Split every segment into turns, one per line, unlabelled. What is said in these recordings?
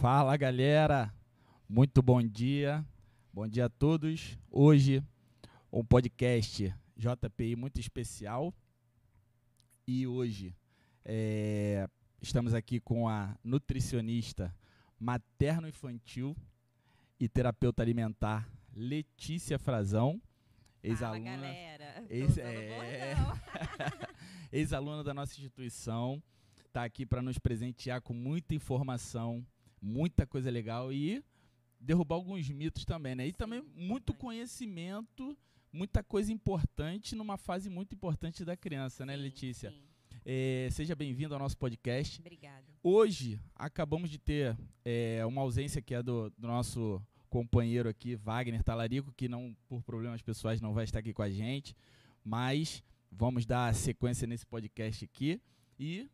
Fala galera, muito bom dia, bom dia a todos. Hoje um podcast JPI muito especial. E hoje é, estamos aqui com a nutricionista materno-infantil e terapeuta alimentar Letícia Frazão,
ex-aluna.
Ex, é, ex-aluna da nossa instituição, está aqui para nos presentear com muita informação muita coisa legal e derrubar alguns mitos também, né? E também muito conhecimento, muita coisa importante numa fase muito importante da criança, né, sim, né, Letícia? Sim. É, seja bem-vindo ao nosso podcast.
Obrigada.
Hoje acabamos de ter é, uma ausência que é do, do, nosso companheiro aqui, Wagner Talarico, que não por problemas pessoais não vai estar aqui com a gente, mas vamos dar sequência nesse podcast aqui e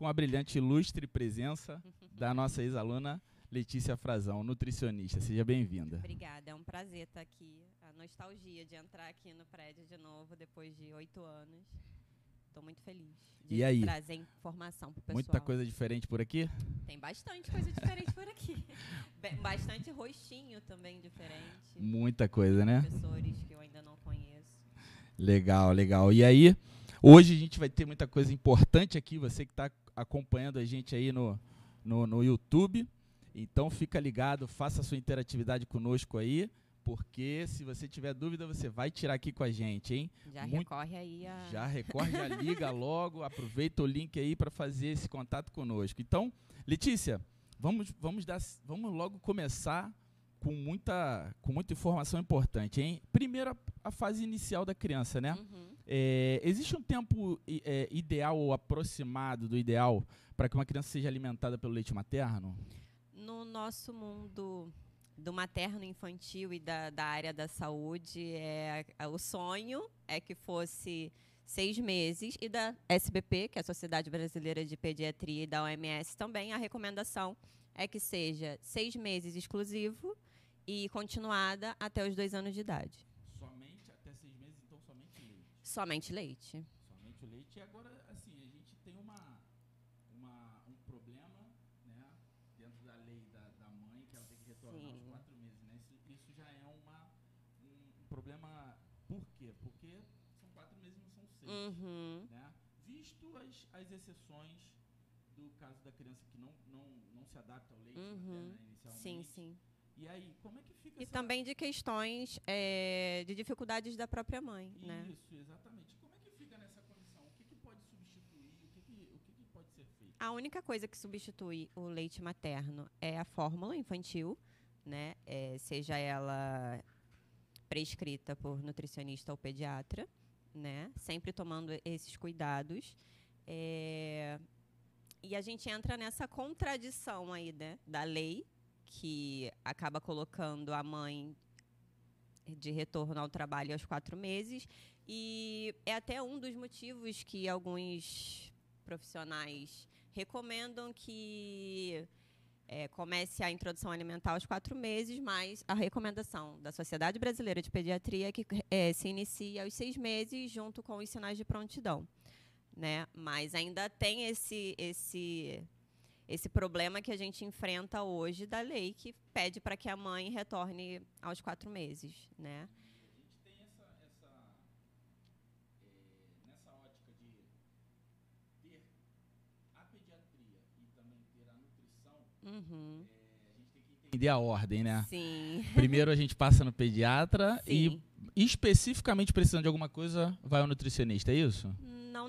com a brilhante ilustre presença da nossa ex-aluna Letícia Frazão, nutricionista. Seja bem-vinda.
Obrigada, é um prazer estar aqui. A nostalgia de entrar aqui no prédio de novo depois de oito anos. Estou muito feliz de
e aí?
trazer informação para o pessoal.
Muita coisa diferente por aqui?
Tem bastante coisa diferente por aqui. Bastante rostinho também diferente.
Muita coisa, né?
Professores que eu ainda não conheço.
Legal, legal. E aí, hoje a gente vai ter muita coisa importante aqui. Você que está acompanhando a gente aí no, no, no YouTube. Então fica ligado, faça a sua interatividade conosco aí, porque se você tiver dúvida, você vai tirar aqui com a gente, hein?
Já Muito, recorre aí a...
Já recorre, já liga logo, aproveita o link aí para fazer esse contato conosco. Então, Letícia, vamos, vamos, dar, vamos logo começar com muita, com muita informação importante, hein? Primeiro, a, a fase inicial da criança, né? Uhum. É, existe um tempo é, ideal ou aproximado do ideal para que uma criança seja alimentada pelo leite materno?
No nosso mundo do materno infantil e da, da área da saúde, é, é, o sonho é que fosse seis meses e da SBP, que é a Sociedade Brasileira de Pediatria, e da OMS também, a recomendação é que seja seis meses exclusivo e continuada até os dois anos de idade. Somente leite.
Somente leite. E agora, assim, a gente tem uma, uma, um problema, né, dentro da lei da, da mãe, que ela tem que retornar Sim. aos quatro meses, né? Isso, isso já é uma, um problema. Por quê? Porque são quatro meses, não são seis. Uhum. Né? Visto as, as exceções do caso da criança que não, não, não se adapta ao leite uhum. materno, né, inicialmente.
Sim, sim.
E aí, como é que fica
E
essa...
também de questões é, de dificuldades da própria mãe,
Isso,
né?
Isso, exatamente. Como é que fica nessa condição? O que, que pode substituir? O, que, que, o que, que pode ser feito?
A única coisa que substitui o leite materno é a fórmula infantil, né? É, seja ela prescrita por nutricionista ou pediatra, né? Sempre tomando esses cuidados. É, e a gente entra nessa contradição aí, né? Da lei que acaba colocando a mãe de retorno ao trabalho aos quatro meses. E é até um dos motivos que alguns profissionais recomendam que é, comece a introdução alimentar aos quatro meses, mas a recomendação da Sociedade Brasileira de Pediatria é que é, se inicie aos seis meses, junto com os sinais de prontidão. Né? Mas ainda tem esse, esse esse problema que a gente enfrenta hoje da lei que pede para que a mãe retorne aos quatro meses, né?
A gente tem essa, essa nessa ótica de ter a pediatria também ter a nutrição, uhum. é, a gente tem que entender a ordem, né?
Sim.
Primeiro a gente passa no pediatra Sim. e especificamente precisando de alguma coisa vai ao nutricionista, é isso?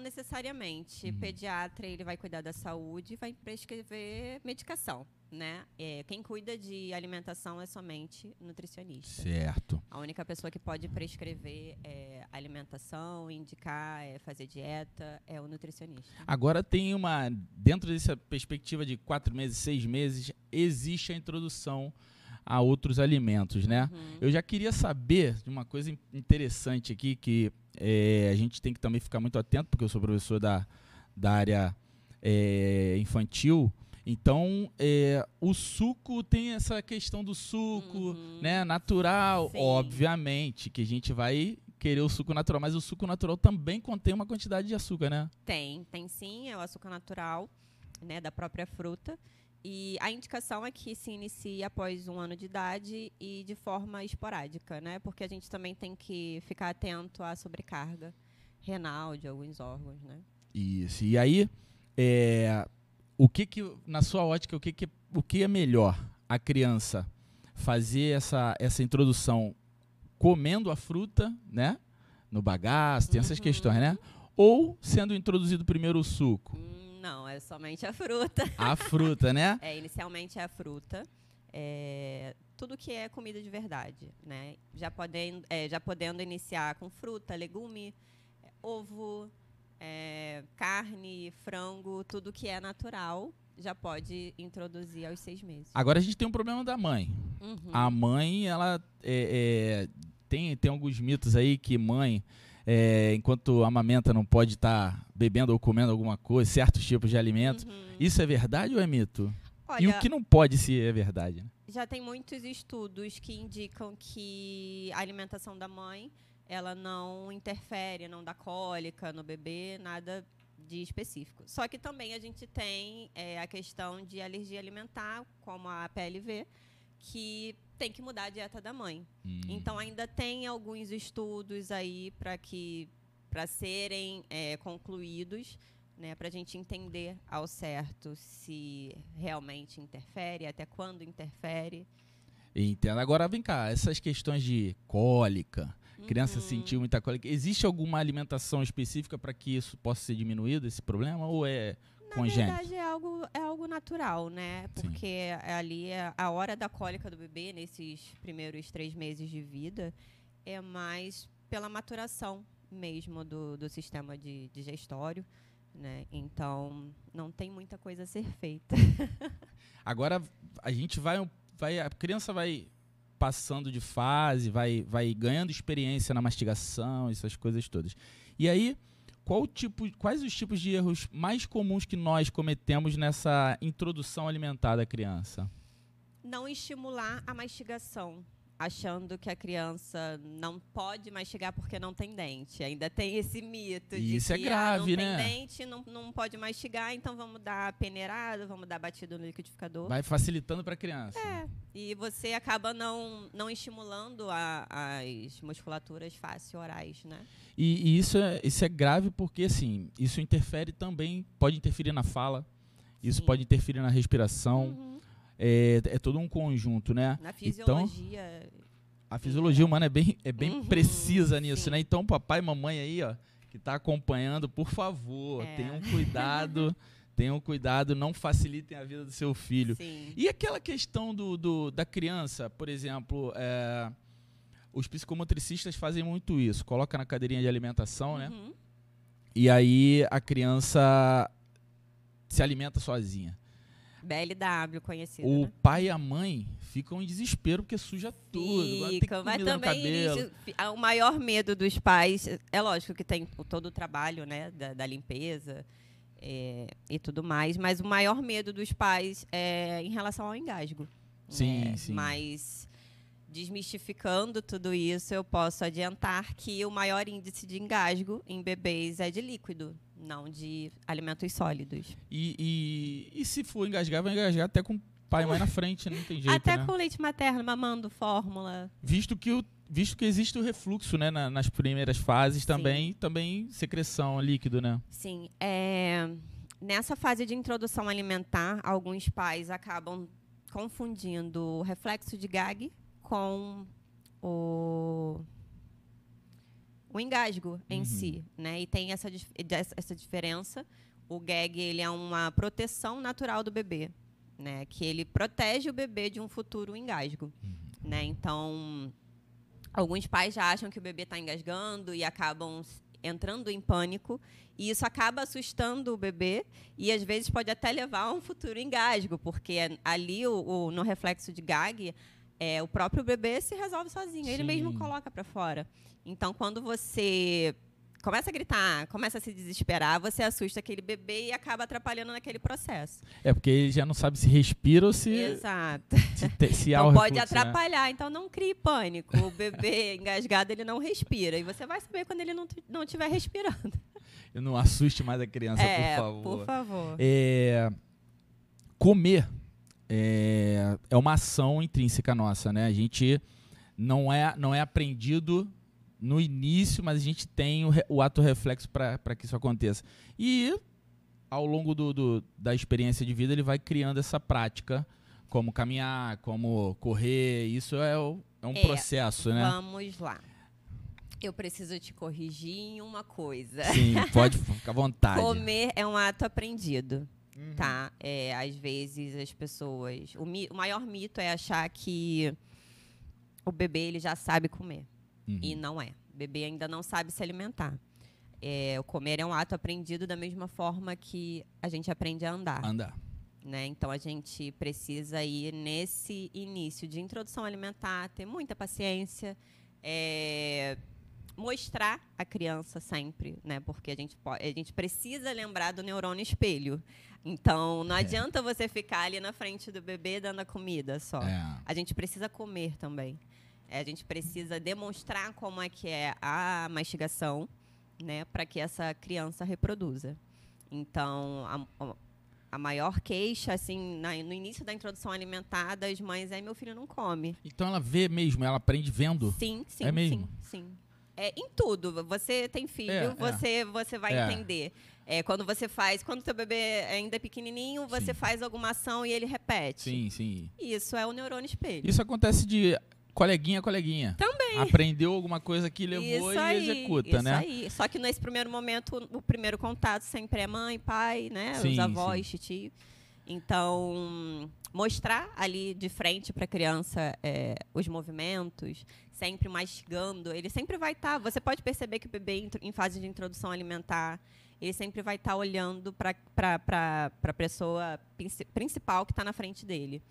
Necessariamente. Uhum. Pediatra ele vai cuidar da saúde e vai prescrever medicação, né? É, quem cuida de alimentação é somente nutricionista.
Certo.
A única pessoa que pode prescrever é, alimentação, indicar, é, fazer dieta é o nutricionista.
Agora tem uma dentro dessa perspectiva de quatro meses, seis meses, existe a introdução a outros alimentos, né? Uhum. Eu já queria saber de uma coisa interessante aqui que é, a gente tem que também ficar muito atento, porque eu sou professor da, da área é, infantil. Então, é, o suco tem essa questão do suco, uhum. né? Natural, Sim. obviamente, que a gente vai querer o suco natural, mas o suco natural também contém uma quantidade de açúcar, né?
Tem, tem sim, é o açúcar natural, né, da própria fruta. E a indicação é que se inicie após um ano de idade e de forma esporádica, né? Porque a gente também tem que ficar atento à sobrecarga renal de alguns órgãos, né?
Isso. E aí, é, o que que, na sua ótica, o que, que, o que é melhor a criança fazer essa, essa introdução comendo a fruta, né? No bagaço, tem essas
Uhum.
questões, né? Ou sendo introduzido primeiro o suco?
Hum, Não, é somente a fruta.
A fruta, né?
É, inicialmente é a fruta. é, tudo que é comida de verdade, né? Já podendo, é, já podendo iniciar com fruta, legume, ovo, é, carne, frango, tudo que é natural já pode introduzir aos seis meses.
Agora a gente tem um problema da mãe.
Uhum.
A mãe, ela é, é, tem, tem alguns mitos aí que mãe, é, enquanto amamenta, não pode estar bebendo ou comendo alguma coisa, certos tipos de alimentos.
Uhum.
Isso é verdade ou é mito?
Olha,
E o que não pode se é verdade? né?
já tem muitos estudos que indicam que a alimentação da mãe ela não interfere, não dá cólica no bebê, nada de específico. Só que também a gente tem é, a questão de alergia alimentar, como a PLV, que tem que mudar a dieta da mãe.
Hum.
Então ainda tem alguns estudos aí para que para serem é, concluídos, né, para a gente entender ao certo se realmente interfere, até quando interfere.
Entendo. Agora vem cá, essas questões de cólica, criança
Uhum.
sentiu muita cólica, existe alguma alimentação específica para que isso possa ser diminuído, esse problema, ou é congênito?
verdade é algo é algo natural, né?
Sim.
Porque é ali é a hora da cólica do bebê nesses primeiros três meses de vida é mais pela maturação mesmo do, do sistema de digestório, né? Então não tem muita coisa a ser feita.
Agora a gente vai, vai, a criança vai passando de fase, vai, vai ganhando experiência na mastigação, essas coisas todas. E aí, qual tipo, quais os tipos de erros mais comuns que nós cometemos nessa introdução alimentar da criança?
não estimular a mastigação, achando que a criança não pode mastigar porque não tem dente. Ainda tem esse mito de
Isso é
que
grave,
ah, não
né?
tem dente, não, não pode mastigar, então vamos dar peneirada, vamos dar batido no liquidificador.
Vai facilitando para a criança.
É, e você acaba não, não estimulando a- as musculaturas facio-orais, né?
E, e isso, é, isso é grave porque, assim, isso interfere também, pode interferir na fala, isso
Sim.
pode interferir na respiração,
Uhum.
É, é todo um conjunto, né?
Na
Então,
fisiologia.
a fisiologia humana é bem, é bem
Uhum,
precisa nisso,
sim.
né? Então, papai e mamãe aí, ó, que tá acompanhando, por favor,
É.
tenham cuidado, tenham cuidado, não facilitem a vida do seu filho.
Sim.
E aquela questão do, do- da criança, por exemplo, é, os psicomotricistas fazem muito isso, coloca na cadeirinha de alimentação, né?
Uhum.
E aí a criança se alimenta sozinha.
BLW, conhecido,
O
né?
pai e a mãe ficam em desespero porque suja tudo.
Fica, mas também isso- ah, o maior medo dos pais, é lógico que tem todo o trabalho né, da, da limpeza é, e tudo mais, mas o maior medo dos pais é em relação ao engasgo.
Sim,
né?
sim.
Mas desmistificando tudo isso, eu posso adiantar que o maior índice de engasgo em bebês é de líquido, não de alimentos sólidos.
E, e, e se for engasgar, vai engasgar até com pai e mãe na frente, não tem jeito,
Até
né?
com leite materno, mamando fórmula.
Visto que, o, visto que existe o refluxo, né? na- nas primeiras fases
Sim.
também, também secreção líquido, né?
Sim, é, nessa fase de introdução alimentar, alguns pais acabam confundindo o reflexo de gag com o, o engasgo em
Uhum.
si, né? E tem essa, essa diferença. O gag ele é uma proteção natural do bebê, né? Que ele protege o bebê de um futuro engasgo, né? Então, alguns pais já acham que o bebê está engasgando e acabam entrando em pânico e isso acaba assustando o bebê e às vezes pode até levar a um futuro engasgo, porque ali o, o- no reflexo de gag é, o próprio bebê se resolve sozinho, ele mesmo
Sim.
coloca para fora. Então, quando você começa a gritar, começa a se desesperar, você assusta aquele bebê e acaba atrapalhando naquele processo.
É porque ele já não sabe se respira ou se,
Exato.
se, te- se há
Então
o
pode
refluxo, né?
atrapalhar, então não crie pânico. O bebê engasgado, ele não respira. E você vai saber quando ele não não estiver respirando.
Eu não assuste mais a criança,
é,
por favor.
por favor.
É, comer é, é uma ação intrínseca nossa, né? A gente não é, não é aprendido no início, mas a gente tem o, re- o ato reflexo para que isso aconteça. E ao longo do, do- da experiência de vida, ele vai criando essa prática, como caminhar, como correr. Isso é, o- é um
É,
processo, né?
Vamos lá. Eu preciso te corrigir em uma coisa.
Sim, pode ficar à vontade.
Comer é um ato aprendido,
Uhum.
tá? É, às vezes as pessoas... O, mi- o maior mito é achar que o bebê ele já sabe comer.
Uhum.
E não é. O bebê ainda não sabe se alimentar. É, o comer é um ato aprendido da mesma forma que a gente aprende a andar.
Andar.
né? Então a gente precisa ir nesse início de introdução alimentar, ter muita paciência, é, mostrar a criança sempre, né? Porque a gente pode, a gente precisa lembrar do neurônio espelho. Então não adianta você ficar ali na frente do bebê dando a comida só.
É.
A gente precisa comer também. É, a gente precisa demonstrar como é que é a mastigação, né, para que essa criança reproduza. Então, a, a- maior queixa, assim, na- no início da introdução alimentar das mães é meu filho não come.
Então ela vê mesmo, ela aprende vendo.
Sim, sim,
É mesmo?
sim, sim. É, em tudo. Você tem filho,
É, é.
você, você vai
É.
entender. É, quando você faz, quando teu bebê ainda é pequenininho, você
Sim.
faz alguma ação e ele repete.
Sim, sim.
Isso é o neurônio espelho.
Isso acontece de coleguinha coleguinha.
Também.
Aprendeu alguma coisa que levou
Isso
e
aí,
executa,
isso
né?
aí. Só que nesse primeiro momento, o primeiro contato sempre é mãe, pai, né?
Sim,
Os avós, tio. Então, mostrar ali de frente para a criança é, os movimentos, sempre mastigando, ele sempre vai estar. você pode perceber que o bebê em, fase de introdução alimentar, ele sempre vai estar olhando para a pessoa princi- principal que está na frente dele.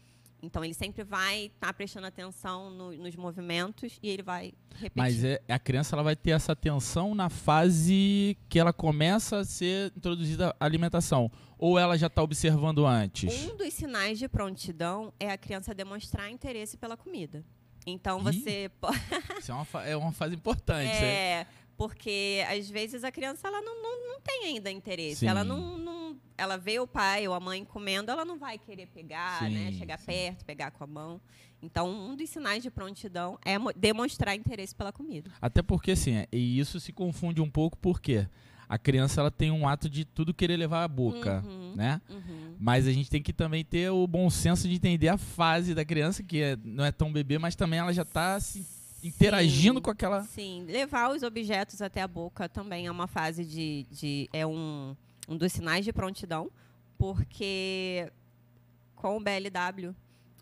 Então, ele sempre vai estar prestando atenção no- nos movimentos e ele vai repetir.
Mas é, a criança ela vai ter essa atenção na fase que ela começa a ser introduzida a alimentação. Ou ela já está observando antes?
Um dos sinais de prontidão é a criança demonstrar interesse pela comida. Então
Ih,
você pode.
Isso é uma, é uma fase importante. hein?
É, porque às vezes a criança ela não, não, não tem ainda interesse.
Sim.
Ela não, não- Ela vê o pai ou a mãe comendo, ela não vai querer pegar, né?
Sim,
Chegar
sim.
perto, pegar com a mão. Então, um dos sinais de prontidão é mo- demonstrar interesse pela comida.
Até porque, assim, é- e isso se confunde um pouco porque a criança ela tem um ato de tudo querer levar à boca,
Uhum,
né?
uhum.
Mas a gente tem que também ter o bom senso de entender a fase da criança, que é- não é tão bebê, mas também ela já está se interagindo
Sim.
com aquela.
Sim, levar os objetos até a boca também é uma fase de. de é um, um dos sinais de prontidão, porque com o BLW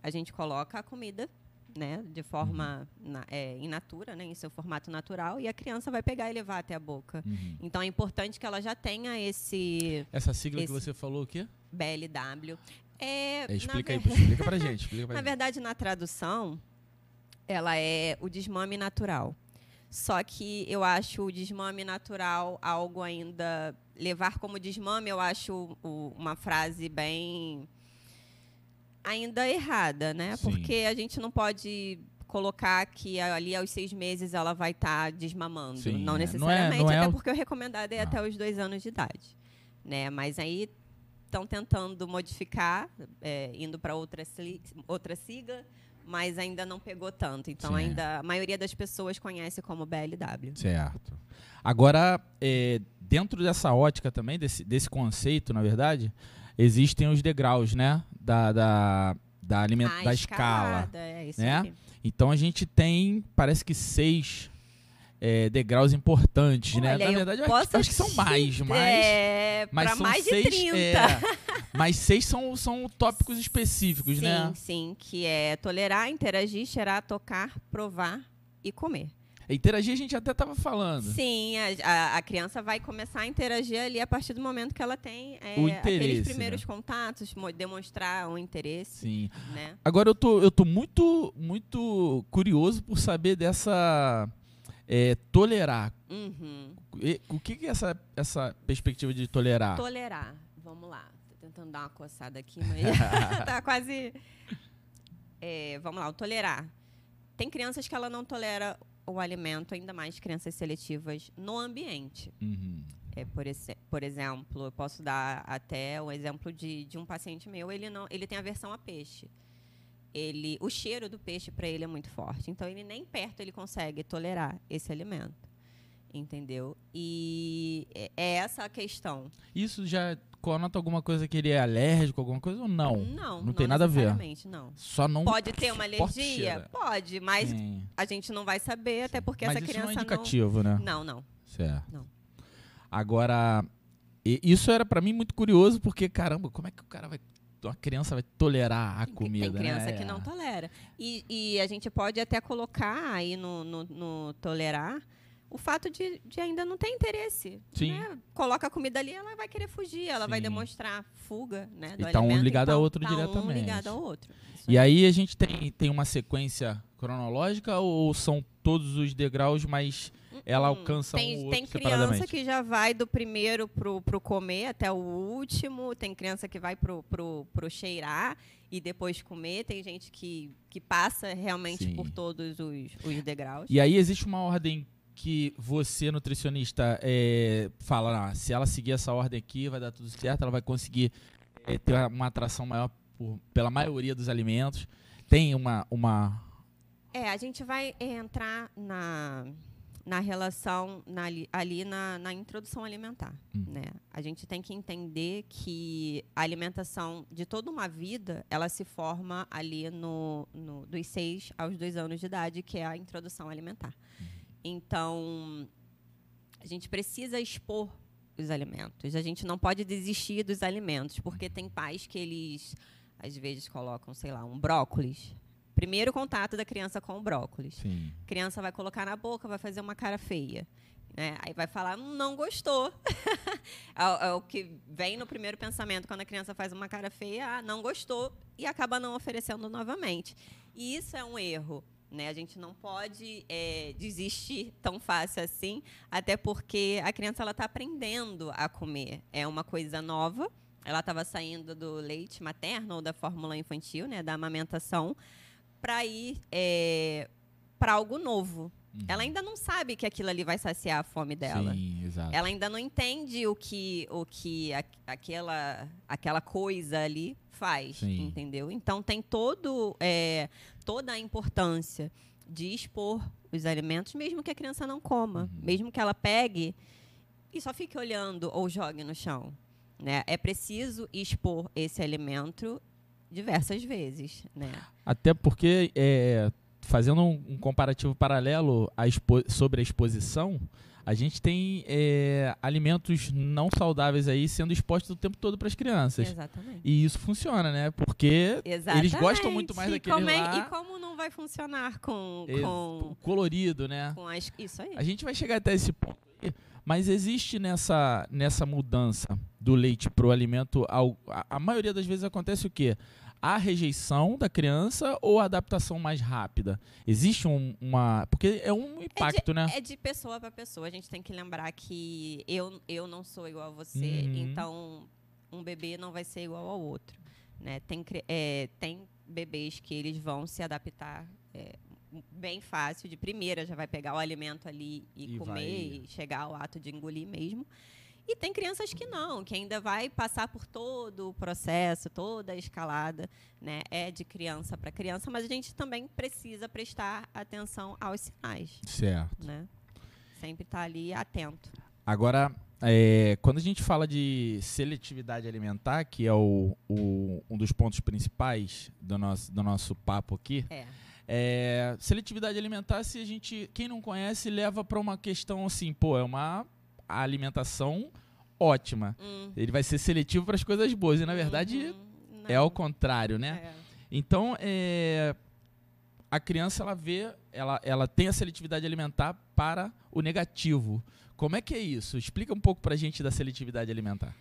a gente coloca a comida. Né, de forma na, é, in natura, né, em seu formato natural, e a criança vai pegar e levar até a boca.
Uhum.
Então é importante que ela já tenha esse
Essa sigla que
Esse-
você falou o quê?
BLW. É,
É, explica aí,
ver-
explica pra gente. Explica pra
na
gente.
verdade, na tradução, ela é o desmame natural. Só que eu acho o desmame natural algo ainda. Levar como desmame, eu acho uma frase bem. ainda errada, né?
Sim.
Porque a gente não pode colocar que ali aos seis meses ela vai estar desmamando.
Sim, é.
não
Não é-
necessariamente,
não é
até
o-
porque o recomendado é
Ah.
até os dois anos de idade. Né? Mas aí estão tentando modificar, é, indo para outra, outra sigla, mas ainda não pegou tanto. Então, ainda a maioria das pessoas conhece como BLW.
Certo. Agora, é, dentro dessa ótica também, desse, desse conceito, na verdade, existem os degraus, né? Da, da, da, aliment- da escala.
escalada, É isso
né?
aí.
Então a gente tem, parece que seis é, degraus importantes, né?
Olha,
Na
eu
verdade, eu acho, acho que são mais,
te-
mas.
É,
mas são
mais de
seis,
30.
é, mas seis são, são tópicos específicos,
sim,
né?
sim, que é tolerar, interagir, cheirar, tocar, provar e comer.
Interagir a gente até estava falando.
Sim, a, a- a criança vai começar a interagir ali a partir do momento que ela tem é,
O
aqueles
interesse,
primeiros
né?
contatos, mo- demonstrar um interesse,
Sim.
né?
Agora eu tô, eu tô muito, muito curioso por saber dessa é, tolerar.
Uhum.
E- O que, que é essa, essa perspectiva de tolerar?
Tolerar. Vamos lá. Tô tentando dar uma coçada aqui, mas tá quase. É, vamos lá, o tolerar. Tem crianças que ela não tolera o alimento, ainda mais crianças seletivas, no ambiente.
Uhum.
É, por, esse, por exemplo, eu posso dar até o exemplo de, de um paciente meu, ele não, ele tem aversão a peixe. Ele, o cheiro do peixe para ele é muito forte, então ele nem perto ele consegue tolerar esse alimento, entendeu? E é, é essa a questão.
Isso já conota alguma coisa que ele é alérgico, alguma coisa ou não?
Não,
não, tem nada a ver.
Não.
Só não
pode ter uma alergia,
cheiro.
pode, mas
Sim.
a gente não vai saber até porque
Mas
essa
isso
criança
não é indicativo, né?
não. Não, não.
Certo.
Não.
Agora, isso era pra mim muito curioso, porque, caramba, como é que o cara vai. Uma criança vai tolerar a comida,
Tem criança
né?
que não tolera. E, e a gente pode até colocar aí no, no, no tolerar o fato de, de ainda não ter interesse.
Sim.
né? Coloca a comida ali, ela vai querer fugir, ela vai
Sim.
demonstrar fuga né, do
E tá um
alimento,
ligado ao
então
outro
tá Um
diretamente.
ligado ao outro. Isso
E aí a gente tem, tem uma sequência cronológica ou são todos os degraus, mas ela
Hum,
alcança um
tem, tem
outro
criança
separadamente?
que já vai do primeiro pro, pro comer até o último, tem criança que vai pro, pro, pro cheirar e depois comer, tem gente que, que passa realmente
Sim.
por todos os, os degraus.
E aí existe uma ordem que você, nutricionista, é, fala, ah, se ela seguir essa ordem aqui, vai dar tudo certo, ela vai conseguir é, ter uma atração maior por- pela maioria dos alimentos. Tem uma, uma
É, a gente vai entrar na, na relação na ali- na, na introdução alimentar.
Hum.
Né? A gente tem que entender que a alimentação de toda uma vida, ela se forma ali no, no- dos 6 aos 2 anos de idade, que é a introdução alimentar. Então, a gente precisa expor os alimentos. A gente não pode desistir dos alimentos, porque tem pais que eles, às vezes, colocam, sei lá, um brócolis. Primeiro contato da criança com o brócolis.
sim,
A criança vai colocar na boca, vai fazer uma cara feia. Né? Aí vai falar, "Hum, não gostou. é, o- é o que vem no primeiro pensamento quando a criança faz uma cara feia, ah, não gostou, e acaba não oferecendo novamente. E isso é um erro. Né? A gente não pode é, desistir tão fácil assim, até porque a criança está aprendendo a comer. É uma coisa nova. Ela estava saindo do leite materno ou da fórmula infantil, né, da amamentação, para ir para algo novo.
Uhum.
Ela ainda não sabe que aquilo ali vai saciar a fome dela.
sim, exato.
Ela ainda não entende o que, o que a- aquela, aquela coisa ali faz,
Sim.
entendeu? Então tem todo, é, toda a importância de expor os alimentos, mesmo que a criança não coma,
Uhum.
mesmo que ela pegue e só fique olhando ou jogue no chão. Né? É preciso expor esse alimento diversas vezes, né?
Até porque, é, fazendo um, um comparativo paralelo expo- sobre a exposição, a gente tem é, alimentos não saudáveis aí sendo expostos o tempo todo para as crianças.
Exatamente.
E isso funciona, né? Porque
Exatamente.
gostam muito mais daquele
é-
lá.
E como não vai funcionar com, com,
o colorido, né?
com as... Isso aí.
A gente vai chegar até esse ponto aí, mas existe nessa, nessa mudança do leite pro alimento, al- a, a maioria das vezes acontece o quê? A rejeição da criança ou a adaptação mais rápida? Existe um- uma. Porque é um impacto, né?
É de pessoa para pessoa. A gente tem que lembrar que eu, eu não sou igual a você,
Uhum.
então um bebê não vai ser igual ao outro. Né? Tem, é, tem bebês que eles vão se adaptar é, bem fácil. De primeira já vai pegar o alimento ali e,
E
comer
vai-
e chegar ao ato de engolir mesmo. E tem crianças que não, que ainda vai passar por todo o processo, toda a escalada, né? É de criança para criança, mas a gente também precisa prestar atenção aos sinais
Certo.
né? Sempre estar ali atento.
Agora, é, quando a gente fala de seletividade alimentar, que é o, o- um dos pontos principais do nosso, do nosso papo aqui,
É.
É, seletividade alimentar, se a gente, quem não conhece, leva para uma questão assim, pô, é uma alimentação ótima.
Hum,
Ele vai ser seletivo para as coisas boas e na verdade
uhum,
é ao contrário, né?
É.
Então, é, a criança ela vê, ela, ela tem a seletividade alimentar para o negativo. Como é que é isso? Explica um pouco pra gente da seletividade alimentar.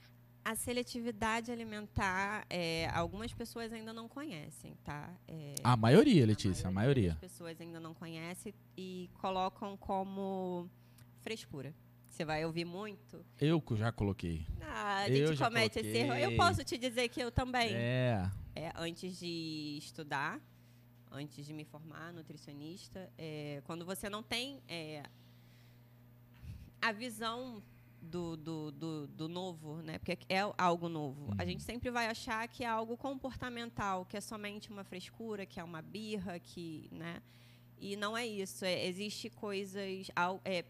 A seletividade alimentar, é, algumas pessoas ainda não conhecem, tá? É,
A maioria, Letícia, a maioria.
das pessoas ainda não conhecem e colocam como frescura. Você vai ouvir muito.
Eu já coloquei.
Ah, a
Eu
gente
já
comete esse erro. Eu posso te dizer que eu também.
É.
É, antes de estudar, antes de me formar nutricionista, é, quando você não tem é, a visão do, do, do, do, novo, né? Porque é algo novo. Uhum. A gente sempre vai achar que é algo comportamental, que é somente uma frescura, que é uma birra, que, né? E não é isso. É, existe coisas, é,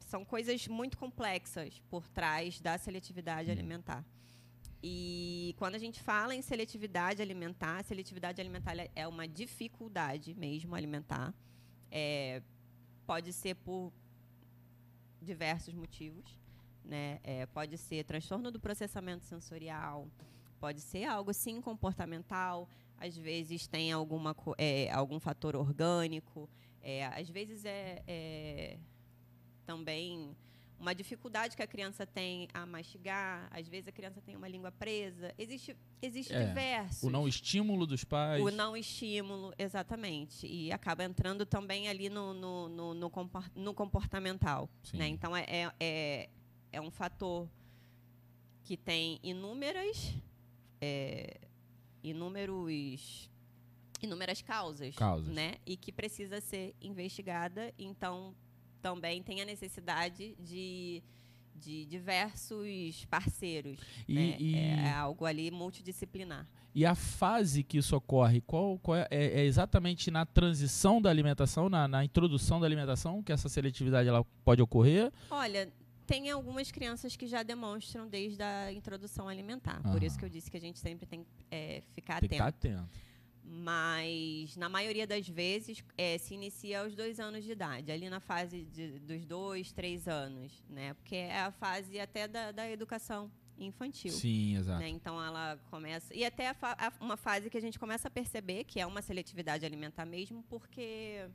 são coisas muito complexas por trás da seletividade uhum. alimentar. E quando a gente fala em seletividade alimentar, seletividade alimentar é uma dificuldade mesmo alimentar. É, pode ser por diversos motivos. Né? É, pode ser transtorno do processamento sensorial, pode ser algo sim comportamental, às vezes tem alguma, é, algum fator orgânico, é, às vezes é, é também uma dificuldade que a criança tem a mastigar, às vezes a criança tem uma língua presa. Existe, existe é, diversos.
O não estímulo dos pais.
O não estímulo, exatamente. E acaba entrando também ali no, no, no, no, comportamental. Né? Então, é, é, é, é um fator que tem inúmeras. É, inúmeros inúmeras causas,
causas,
né? E que precisa ser investigada. Então, também tem a necessidade de, de diversos parceiros. E, né? e, é algo ali multidisciplinar.
E a fase que isso ocorre, qual, qual é, é, é, exatamente na transição da alimentação, na, na, introdução da alimentação, que essa seletividade ela pode ocorrer?
Olha, tem algumas crianças que já demonstram desde a introdução alimentar. Por isso que eu disse que a gente sempre tem que é, ficar
tem
atento.
Que ficar atento
mas na maioria das vezes é, se inicia aos dois anos de idade, ali na fase de, dos dois, três anos, né? Porque é a fase até da, da educação infantil.
Sim, exato.
Né? Então ela começa e até a a, uma fase que a gente começa a perceber que é uma seletividade alimentar mesmo, porque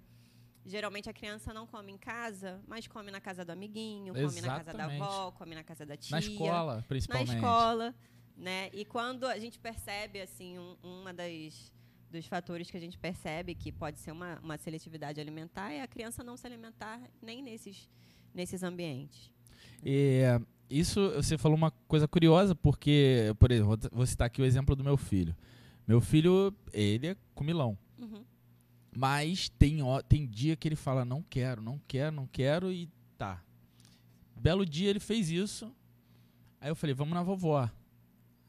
geralmente a criança não come em casa, mas come na casa do amiguinho, come Exatamente. na casa da avó, come na casa da tia,
na escola, principalmente.
Na escola, né? E quando a gente percebe assim um, uma das dos fatores que a gente percebe que pode ser uma, uma seletividade alimentar é a criança não se alimentar nem nesses, nesses ambientes.
É, isso você falou uma coisa curiosa, porque, por exemplo, vou citar aqui o exemplo do meu filho. Meu filho, ele é comilão. Uhum. Mas tem, tem dia que ele fala, não quero, não quero, não quero, e tá. Belo dia ele fez isso. Aí eu falei, vamos na vovó.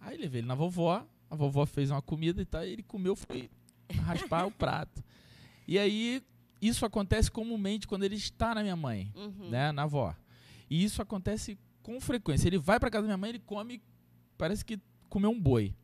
Aí levei ele na vovó, a vovó fez uma comida e tá, ele comeu, foi raspar o prato. E aí, isso acontece comumente quando ele está na minha mãe, uhum. né, na avó. E isso acontece com frequência. Ele vai para casa da minha mãe, ele come, parece que comeu um boi.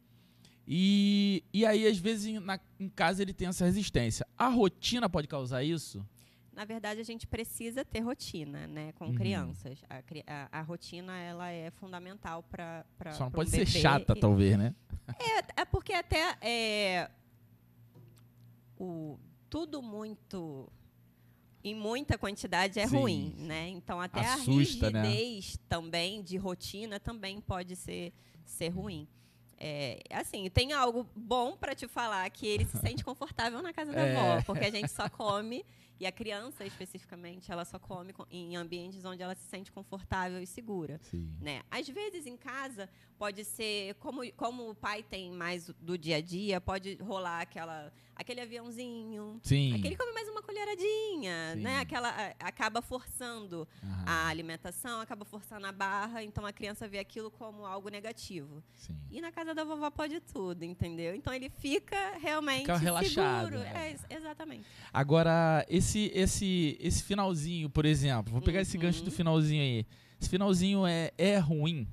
E, e aí, às vezes, em, na, em casa ele tem essa resistência. A rotina pode causar isso?
Na verdade, a gente precisa ter rotina, né, com uhum. crianças. A, a, a, rotina ela é fundamental para
Só não pode um ser chata, talvez, né?
É, é porque até é, o tudo muito em muita quantidade é Sim. ruim, né? Então até Assusta, a né? rigidez né? também de rotina também pode ser ser ruim. É, assim, tem algo bom para te falar que ele se sente confortável na casa da é. avó, porque a gente só come e a criança, especificamente, ela só come em ambientes onde ela se sente confortável e segura. Sim. Né? Às vezes, em casa, pode ser, como, como o pai tem mais do dia a dia, pode rolar aquela, aquele aviãozinho.
Sim.
Aquele come mais uma colheradinha, Sim. né? Aquela, acaba forçando Aham. a alimentação, acaba forçando a barra, então a criança vê aquilo como algo negativo. Sim. E na casa da vovó pode tudo, entendeu? Então ele fica realmente fica
relaxado.
seguro. Né? É, exatamente.
Agora, esse esse, esse, esse finalzinho, por exemplo, vou pegar uhum. esse gancho do finalzinho aí. Esse finalzinho é, é ruim.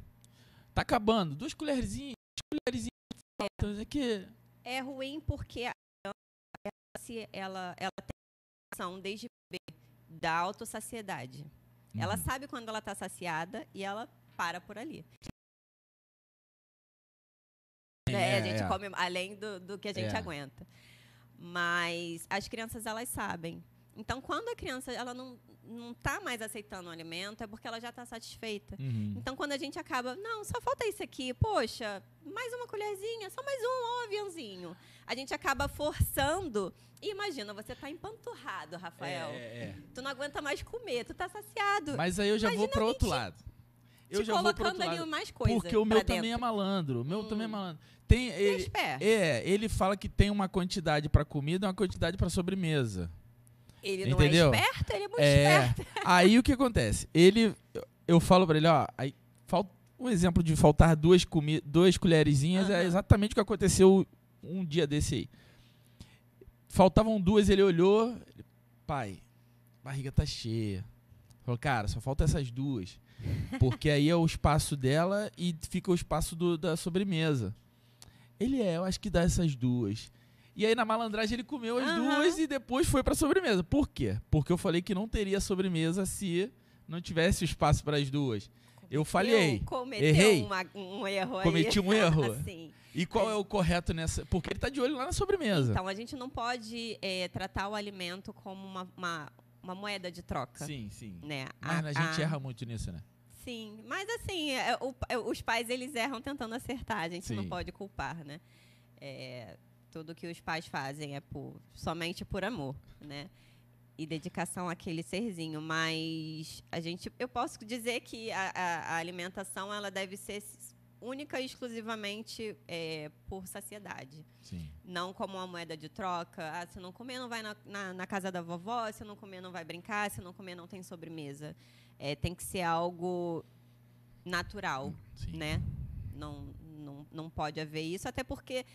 Tá acabando. Duas colherzinhas, duas colherzinhas. É, que...
é ruim porque a criança, ela, ela tem ação desde bebê da autossaciedade. Uhum. Ela sabe quando ela está saciada e ela para por ali. É, é, a gente é. come além do, do que a gente é. aguenta. Mas as crianças, elas sabem. Então, quando a criança ela não não está mais aceitando o alimento, é porque ela já está satisfeita. Uhum. Então, quando a gente acaba, não, só falta isso aqui, poxa, mais uma colherzinha, só mais um, aviãozinho. A gente acaba forçando. E imagina, você está empanturrado, Rafael. É, é, é. Tu não aguenta mais comer, tu está saciado.
Mas aí eu já imagina vou para outro lado. eu
te
já vou pro
colocando
outro
ali
lado.
mais coisa.
Porque o meu
pra
também é
dentro.
malandro. O meu
Hum.
também é malandro. Tem,
É
ele, é, ele fala que tem uma quantidade pra comida e uma quantidade pra sobremesa.
Ele não
Entendeu?
é esperto, ele é muito
É.
esperto.
Aí o que acontece? Ele. eu- falo pra ele, ó. Aí, falta, um exemplo de faltar duas, comi duas colherzinhas é
Aham.
exatamente o que aconteceu um dia desse aí. Faltavam duas, ele olhou. ele, Pai, barriga tá cheia. Falou, cara, só falta essas duas. Porque aí é o espaço dela e fica o espaço do- da sobremesa. Ele é, eu acho que dá essas duas. E aí na malandragem ele comeu as
Aham.
duas e depois foi pra sobremesa. Por quê? Porque eu falei que não teria sobremesa se não tivesse o espaço para as duas. Eu falhei. Errei.
uma- um erro aí.
Cometi um erro.
Sim.
E qual é o correto nessa? Porque ele tá de olho lá na sobremesa.
Então, a gente não pode eh, tratar o alimento como uma, uma, uma moeda de troca.
sim, sim.
Né?
Mas
A-
a gente
a-
erra muito nisso, né?
Sim, mas assim, é, o- é, os pais eles erram tentando acertar, a gente não
Sim.
pode culpar, né? É, tudo que os pais fazem é por, somente por amor, né? E dedicação àquele serzinho, mas a gente, eu posso dizer que a, a- a alimentação ela deve ser única e exclusivamente é, por saciedade
Sim.
não como uma moeda de troca. Ah, se não comer, não vai na, na, na casa da vovó. Se não comer, não vai brincar. Se não comer, não tem sobremesa. É, tem que ser algo natural,
Sim.
né? Não, não, não pode haver isso, até porque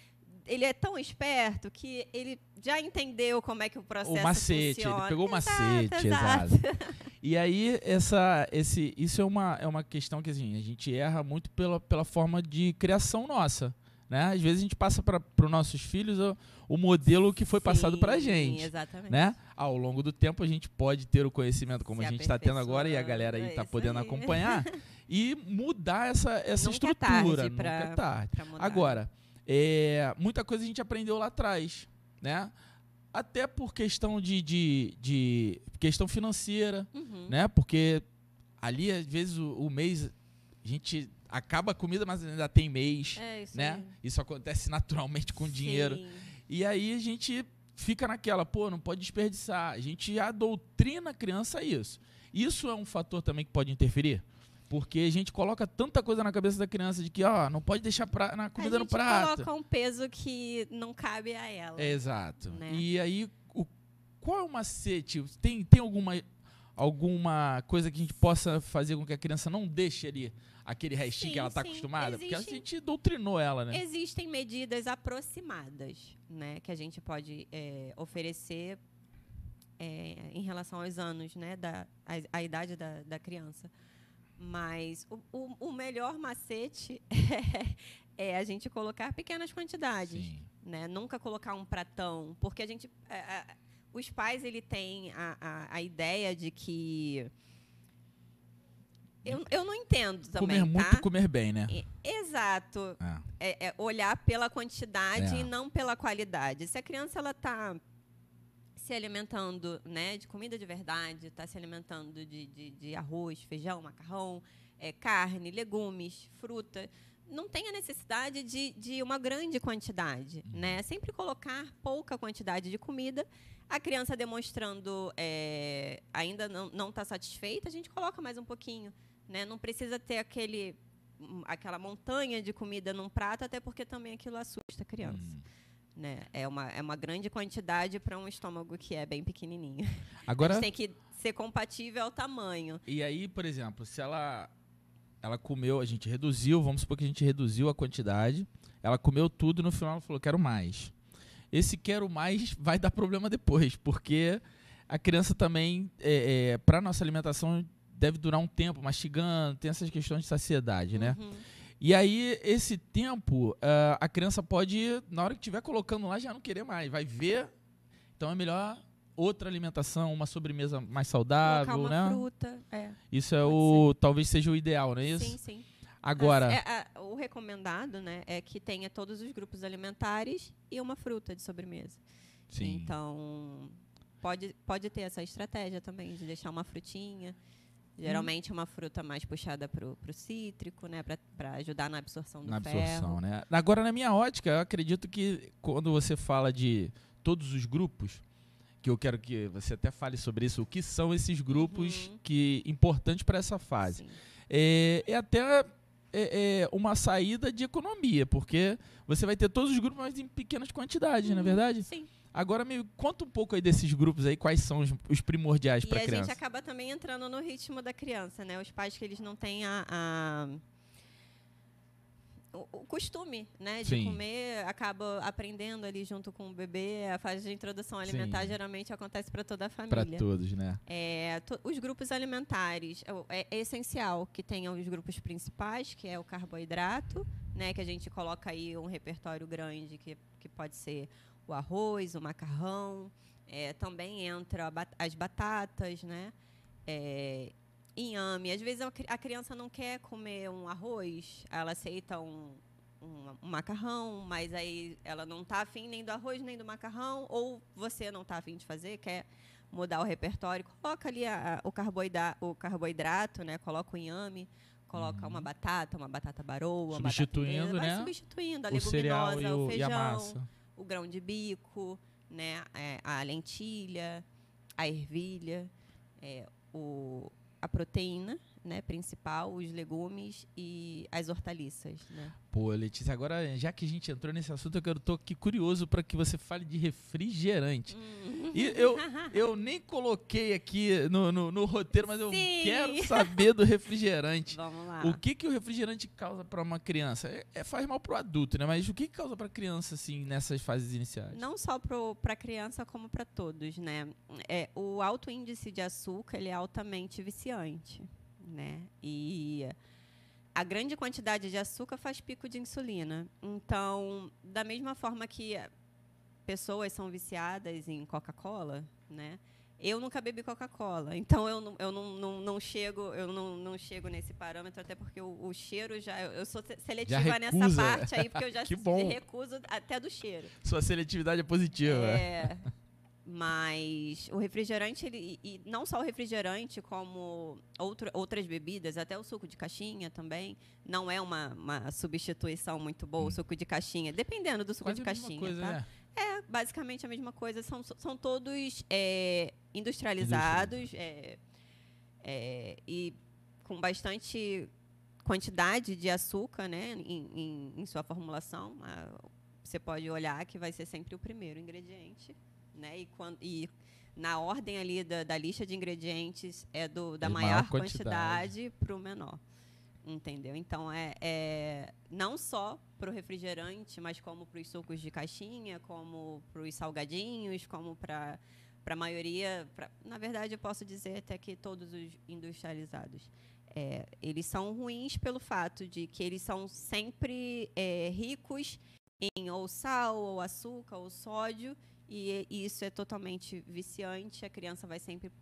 ele é tão esperto que ele já entendeu como é que o processo
O macete,
funciona.
ele pegou o macete,
exato.
exato. E aí, essa, esse, isso é uma, é uma questão que assim, a gente erra muito pela, pela forma de criação nossa. Né? Às vezes a gente passa para os nossos filhos o, o modelo que foi passado para a
Sim,
gente.
Exatamente.
Né? Ao longo do tempo a gente pode ter o conhecimento como
Se
a gente está tendo agora e a galera aí
é
está
isso
podendo
aí.
acompanhar e mudar essa, essa
Nunca é
estrutura.
tarde
Nunca
pra-
é tarde. Agora, é, muita coisa a gente aprendeu lá atrás, né? Até por questão de, de, de questão financeira,
Uhum.
né? Porque ali, às vezes, o, o mês, a gente acaba a comida, mas ainda tem mês,
É isso
né?
aí.
Isso acontece naturalmente com dinheiro.
Sim.
E aí a gente fica naquela, pô, não pode desperdiçar. A gente adoutrina a criança a isso. Isso é um fator também que pode interferir. Porque a gente coloca tanta coisa na cabeça da criança de que, ó, não pode deixar pra, na comida
a
no
gente
prato.
coloca um peso que não cabe a ela.
É, exato.
né?
E aí, o, qual é o macete? Tem, tem alguma, alguma coisa que a gente possa fazer com que a criança não deixe ali aquele restinho
Sim,
que ela está acostumada? Porque a gente doutrinou ela, né?
Existem medidas aproximadas, né, que a gente pode é, oferecer é, em relação aos anos, né, da a, a idade da, da criança. Mas o, o, o melhor macete é, é a gente colocar pequenas quantidades,
Sim.
né? Nunca colocar um pratão, porque a gente, é, é, os pais ele têm a, a, a ideia de que eu, eu não entendo também,
comer muito,
tá?
comer bem, né?
Exato
É.
é, é olhar pela quantidade
É.
e não pela qualidade. Se a criança ela está se alimentando né, de comida de verdade, está se alimentando de, de, de arroz, feijão, macarrão, é, carne, legumes, fruta, não tem a necessidade de, de uma grande quantidade. Né? Sempre colocar pouca quantidade de comida. A criança demonstrando é, ainda não está satisfeita, a gente coloca mais um pouquinho. Né? Não precisa ter aquele um, aquela montanha de comida num prato, até porque também aquilo assusta a criança.
Hum.
Né? É, uma, é uma grande quantidade para um estômago que é bem pequenininho.
Agora,
tem que ser compatível ao tamanho.
e aí, por exemplo, se ela ela comeu, a gente reduziu, vamos supor que a gente reduziu a quantidade, ela comeu tudo no final ela falou, quero mais. Esse quero mais vai dar problema depois, porque a criança também, é, é, para nossa alimentação, deve durar um tempo mastigando, tem essas questões de saciedade, né?
Uhum.
E aí, esse tempo, ah, a criança pode, na hora que estiver colocando lá, já não querer mais. Vai ver. Então é melhor outra alimentação, uma sobremesa mais
Colocar
saudável,
uma
né?
fruta. É.
Isso é o. Talvez seja o ideal, não é isso?
Sim, sim.
Agora.
As- é, a- o recomendado né, é que tenha todos os grupos alimentares e uma fruta de sobremesa.
sim.
Então, pode, pode ter essa estratégia também de deixar uma frutinha. Geralmente uma fruta mais puxada para o cítrico, né? Para ajudar na absorção do
na
ferro.
absorção, né? Agora, na minha ótica, eu acredito que quando você fala de todos os grupos, que eu quero que você até fale sobre isso, o que são esses grupos
Uhum.
que importantes para essa fase?
Sim.
é, é até é, é uma saída de economia, porque você vai ter todos os grupos, mas em pequenas quantidades, não é verdade?
Sim.
Agora me conta um pouco aí desses grupos aí, quais são os, os primordiais para
a
criança.
E a gente acaba também entrando no ritmo da criança, né? Os pais que eles não têm a, a o, o, costume, né, de Sim. comer, acaba aprendendo ali junto com o bebê. A fase de introdução alimentar Sim. geralmente acontece para toda a família.
Para todos, né?
É, to, os grupos alimentares é, é, essencial que tenham os grupos principais, que é o carboidrato, né, que a gente coloca aí um repertório grande que, que pode ser o arroz, o macarrão, é, também entra as batatas, né? É, inhame. Às vezes a criança não quer comer um arroz, ela aceita um, um, um macarrão, mas aí ela não está afim nem do arroz nem do macarrão, ou você não está afim de fazer, quer mudar o repertório, coloca ali a, a, o, carboidrato, o carboidrato, né? Coloca o inhame, coloca uhum. uma batata, uma batata baroa,
substituindo,
batata
né?
substituindo a
o
leguminosa,
o,
o
feijão,
o grão de bico, né? É, a lentilha, a ervilha, é, o, a proteína né, principal, os legumes e as hortaliças. Né?
Pô, Letícia, agora já que a gente entrou nesse assunto, eu estou aqui curioso para que você fale de refrigerante. Hum. E eu, eu nem coloquei aqui no, no, no roteiro, mas eu
Sim.
quero saber do refrigerante.
Vamos lá.
O que, que o refrigerante causa para uma criança? É, é, faz mal para o adulto, né? Mas o que, que causa para a criança, assim, nessas fases iniciais?
Não só para a criança, como para todos, né? É, o alto índice de açúcar, ele é altamente viciante né? E a grande quantidade de açúcar faz pico de insulina. Então, da mesma forma que pessoas são viciadas em Coca-Cola, né? Eu nunca bebi Coca-Cola, então eu não, eu não, não, não chego eu não, não chego nesse parâmetro até porque o, o cheiro já eu sou seletiva nessa parte aí porque eu já recuso até do cheiro.
Sua seletividade é positiva.
É. Mas o refrigerante, ele, e não só o refrigerante, como outro, outras bebidas, até o suco de caixinha também, não é uma, uma substituição muito boa, hum. o suco de caixinha, dependendo do suco
Quase
de caixinha.
Coisa,
tá?
né?
É, basicamente a mesma coisa. São, são todos é, industrializados é, é, e com bastante quantidade de açúcar né, em, em, em sua formulação. Você pode olhar que vai ser sempre o primeiro ingrediente né? E, quando, e na ordem ali da, da lista de ingredientes é do, da maior, maior quantidade para o menor. Entendeu? Então, é, é não só para o refrigerante, mas como para os sucos de caixinha, como para os salgadinhos, como para a maioria. Pra, na verdade, eu posso dizer até que todos os industrializados. É, eles são ruins pelo fato de que eles são sempre é, ricos em ou sal, ou açúcar, ou sódio, e, e isso é totalmente viciante. A criança vai sempre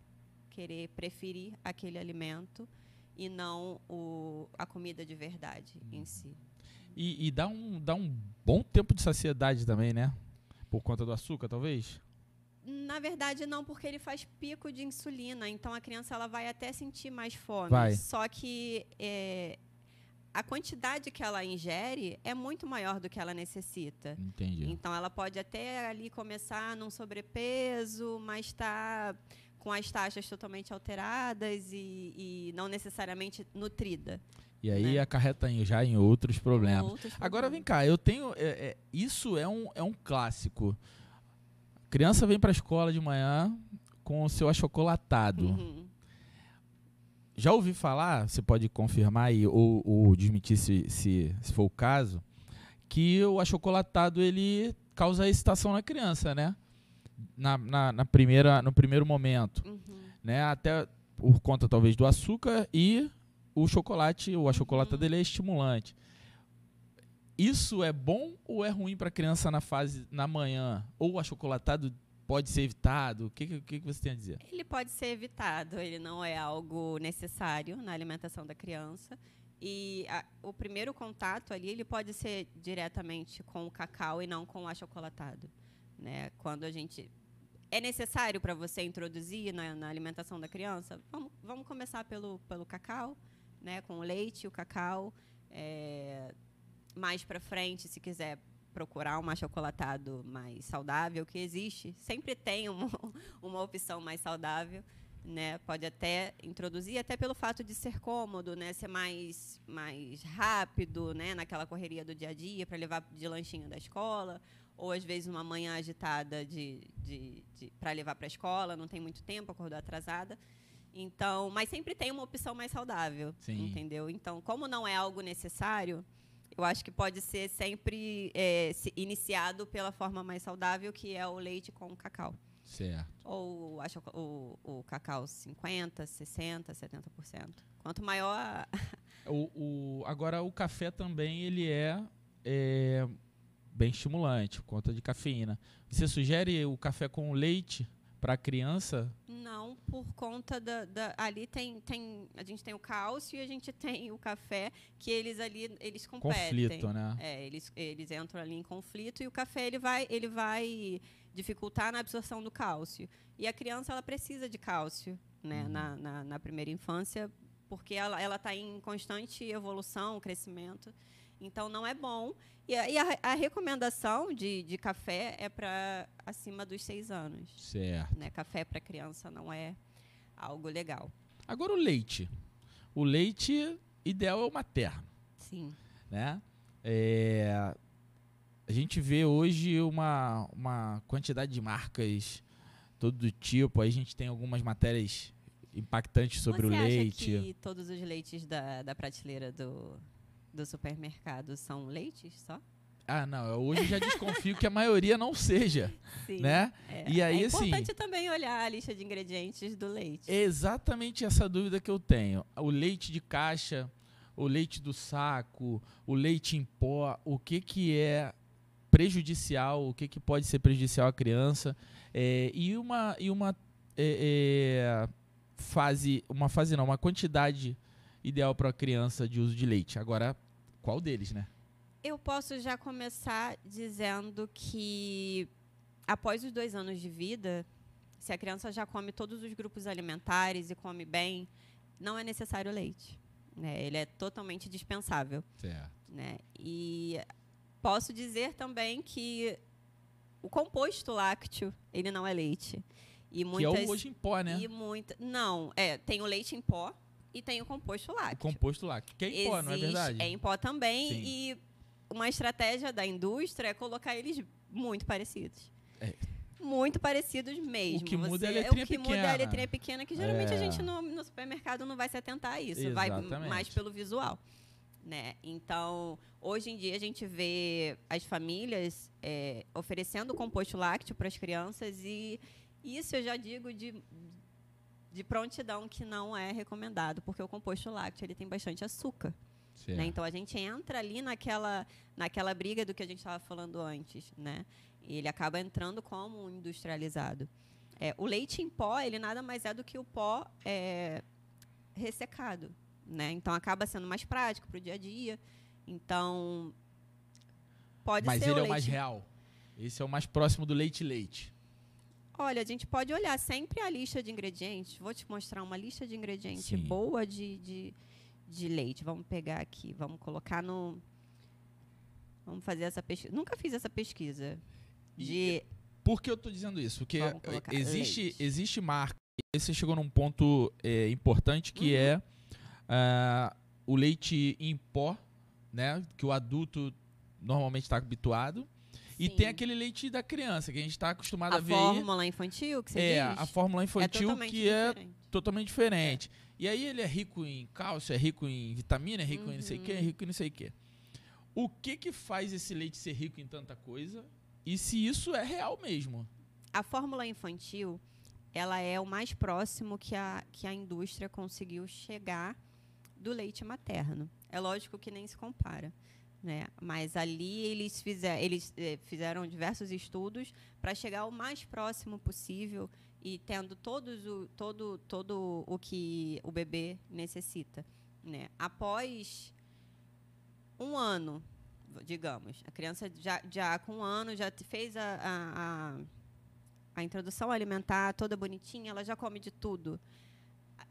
querer preferir aquele alimento e não o, a comida de verdade em uhum. si.
E, e, dá, um, dá um bom tempo de saciedade também, né? Por conta do açúcar, talvez?
Na verdade, não, porque ele faz pico de insulina. Então, a criança ela vai até sentir mais fome.
Vai.
Só que é, a quantidade que ela ingere é muito maior do que ela necessita.
Entendi.
Então ela pode até ali começar num sobrepeso, mas está com as taxas totalmente alteradas e, e não necessariamente nutrida.
E aí
né?
acarreta já em outros problemas.
outros problemas.
Agora vem cá, eu tenho. É, é, isso é um, é um clássico. criança vem para a escola de manhã com o seu achocolatado.
Uhum
já ouvi falar, você pode confirmar aí, ou, ou desmentir se, se, se, for o caso, que o achocolatado ele causa excitação na criança, né? Na, na, na primeira, no primeiro momento.
Uhum.
Né? Até por conta talvez do açúcar e o chocolate, o achocolatado uhum. dele é estimulante. Isso é bom ou é ruim para a criança na fase na manhã? Ou o achocolatado pode ser evitado? O que, que, você tem a dizer?
Ele pode ser evitado, ele não é algo necessário na alimentação da criança. E a, o primeiro contato ali, ele pode ser diretamente com o cacau e não com o achocolatado. Né? Quando a gente... É necessário para você introduzir na, na, alimentação da criança? Vamos, vamos começar pelo, pelo cacau, né? com o leite, o cacau. É, mais para frente, se quiser procurar um achocolatado mais saudável, que existe, sempre tem uma, uma opção mais saudável. né? Pode até introduzir, até pelo fato de ser cômodo, né? Ser mais, mais rápido, né? Naquela correria do dia a dia para levar de lanchinho da escola, ou às vezes uma manhã agitada de, de, de para levar para a escola, não tem muito tempo, acordou atrasada. Então, mas sempre tem uma opção mais saudável,
Sim.
entendeu? Então, como não é algo necessário, eu acho que pode ser sempre é, se- iniciado pela forma mais saudável, que é o leite com cacau.
Certo.
Ou acho o, o cacau 50, 60, 70%. Quanto maior a,
O, o- agora, o café também, ele é, é bem estimulante, por conta de cafeína. Você sugere o café com leite para a criança?
Não, por conta da, da- ali tem, tem a gente tem o cálcio e a gente tem o café que eles ali eles competem.
Conflito, né?
É, eles, eles entram ali em conflito e o café ele vai ele vai dificultar na absorção do cálcio. E a criança ela precisa de cálcio, né,
Uhum.
na, na, na primeira infância, porque ela ela está em constante evolução, crescimento. Então não é bom. E a, e a- a recomendação de, de café é para acima dos seis anos
Certo.
né? Café para criança não é algo legal.
Agora, o leite. O leite ideal é o materno.
Sim.
né? É, a gente vê hoje uma, uma quantidade de marcas todo do tipo. Aí a gente tem algumas matérias impactantes sobre
Você
o leite.
acha que todos os leites da, da prateleira do, do supermercado são leites só?
Ah, não. eu Hoje já desconfio que a maioria não seja,
Sim.
né?
É,
E aí,
é
assim-
importante também olhar a lista de ingredientes do leite.
Exatamente essa dúvida que eu tenho. O leite de caixa, o leite do saco, o leite em pó, o que que é prejudicial, o que que pode ser prejudicial à criança É, e uma e uma é, é, fase, uma fase não, uma quantidade ideal para a criança de uso de leite. Agora, qual deles, né?
Eu posso já começar dizendo que após os dois anos de vida, se a criança já come todos os grupos alimentares e come bem, não é necessário leite. né? Ele é totalmente dispensável.
Certo.
né? E posso dizer também que o composto lácteo, ele não é leite. E
Que é
muitas
o hoje em pó, né?
e muita, não, é, tem o leite em pó e tem o composto
O
lácteo.
composto lácteo. Que é em pó, não é
Existe-
verdade?
É em pó também
Sim.
e uma estratégia da indústria é colocar eles muito parecidos.
É.
Muito parecidos mesmo.
O que muda é a
Você-
letrinha
O que muda é
pequena.
a letrinha pequena, que geralmente
É.
a gente no, no supermercado não vai se atentar a isso. Vai
Exatamente.
mais pelo visual. Né? Então, hoje em dia a gente vê as famílias é, oferecendo composto lácteo para as crianças e isso eu já digo de, de prontidão que não é recomendado, porque o composto lácteo ele tem bastante açúcar. Né? Então a gente entra ali naquela, naquela briga do que a gente estava falando antes, né? E ele acaba entrando como um industrializado. É, o leite em pó, ele nada mais é do que o pó é, ressecado, né? Então acaba sendo mais prático para o dia a dia. Então pode
Mas
ser
ele
o
é o mais
leite-
real. Esse é o mais próximo do leite-leite.
Olha, a gente pode olhar sempre a lista de ingredientes. Vou te mostrar uma lista de ingredientes
Sim.
boa de, de, de leite. Vamos pegar aqui, vamos colocar no. Vamos fazer essa pesquisa. Nunca fiz essa pesquisa. De.
Por que eu estou dizendo isso? Porque
colocar
existe,
leite.
existe marca. E você chegou num ponto é, importante que
Uhum.
é ah, o leite em pó, né? Que o adulto normalmente está habituado. E tem aquele leite da criança, que a gente está acostumado a,
a
ver. aí.
fórmula infantil que você
É,
diz?
a fórmula infantil
totalmente
que é
diferente.
totalmente diferente. E aí ele é rico em cálcio, é rico em vitamina, é rico em não sei o que, é
Uhum.
rico em não sei o que. O que que faz esse leite ser rico em tanta coisa? E se isso é real mesmo?
A fórmula infantil, ela é o mais próximo que a, que a indústria conseguiu chegar do leite materno. É lógico que nem se compara. Né? Mas ali eles, eles eh, fizeram diversos estudos para chegar o mais próximo possível e tendo todos o, todo, todo o que o bebê necessita. Né? Após um ano, digamos, a criança já, já com um ano já fez a, a, a, introdução alimentar toda bonitinha, ela já come de tudo.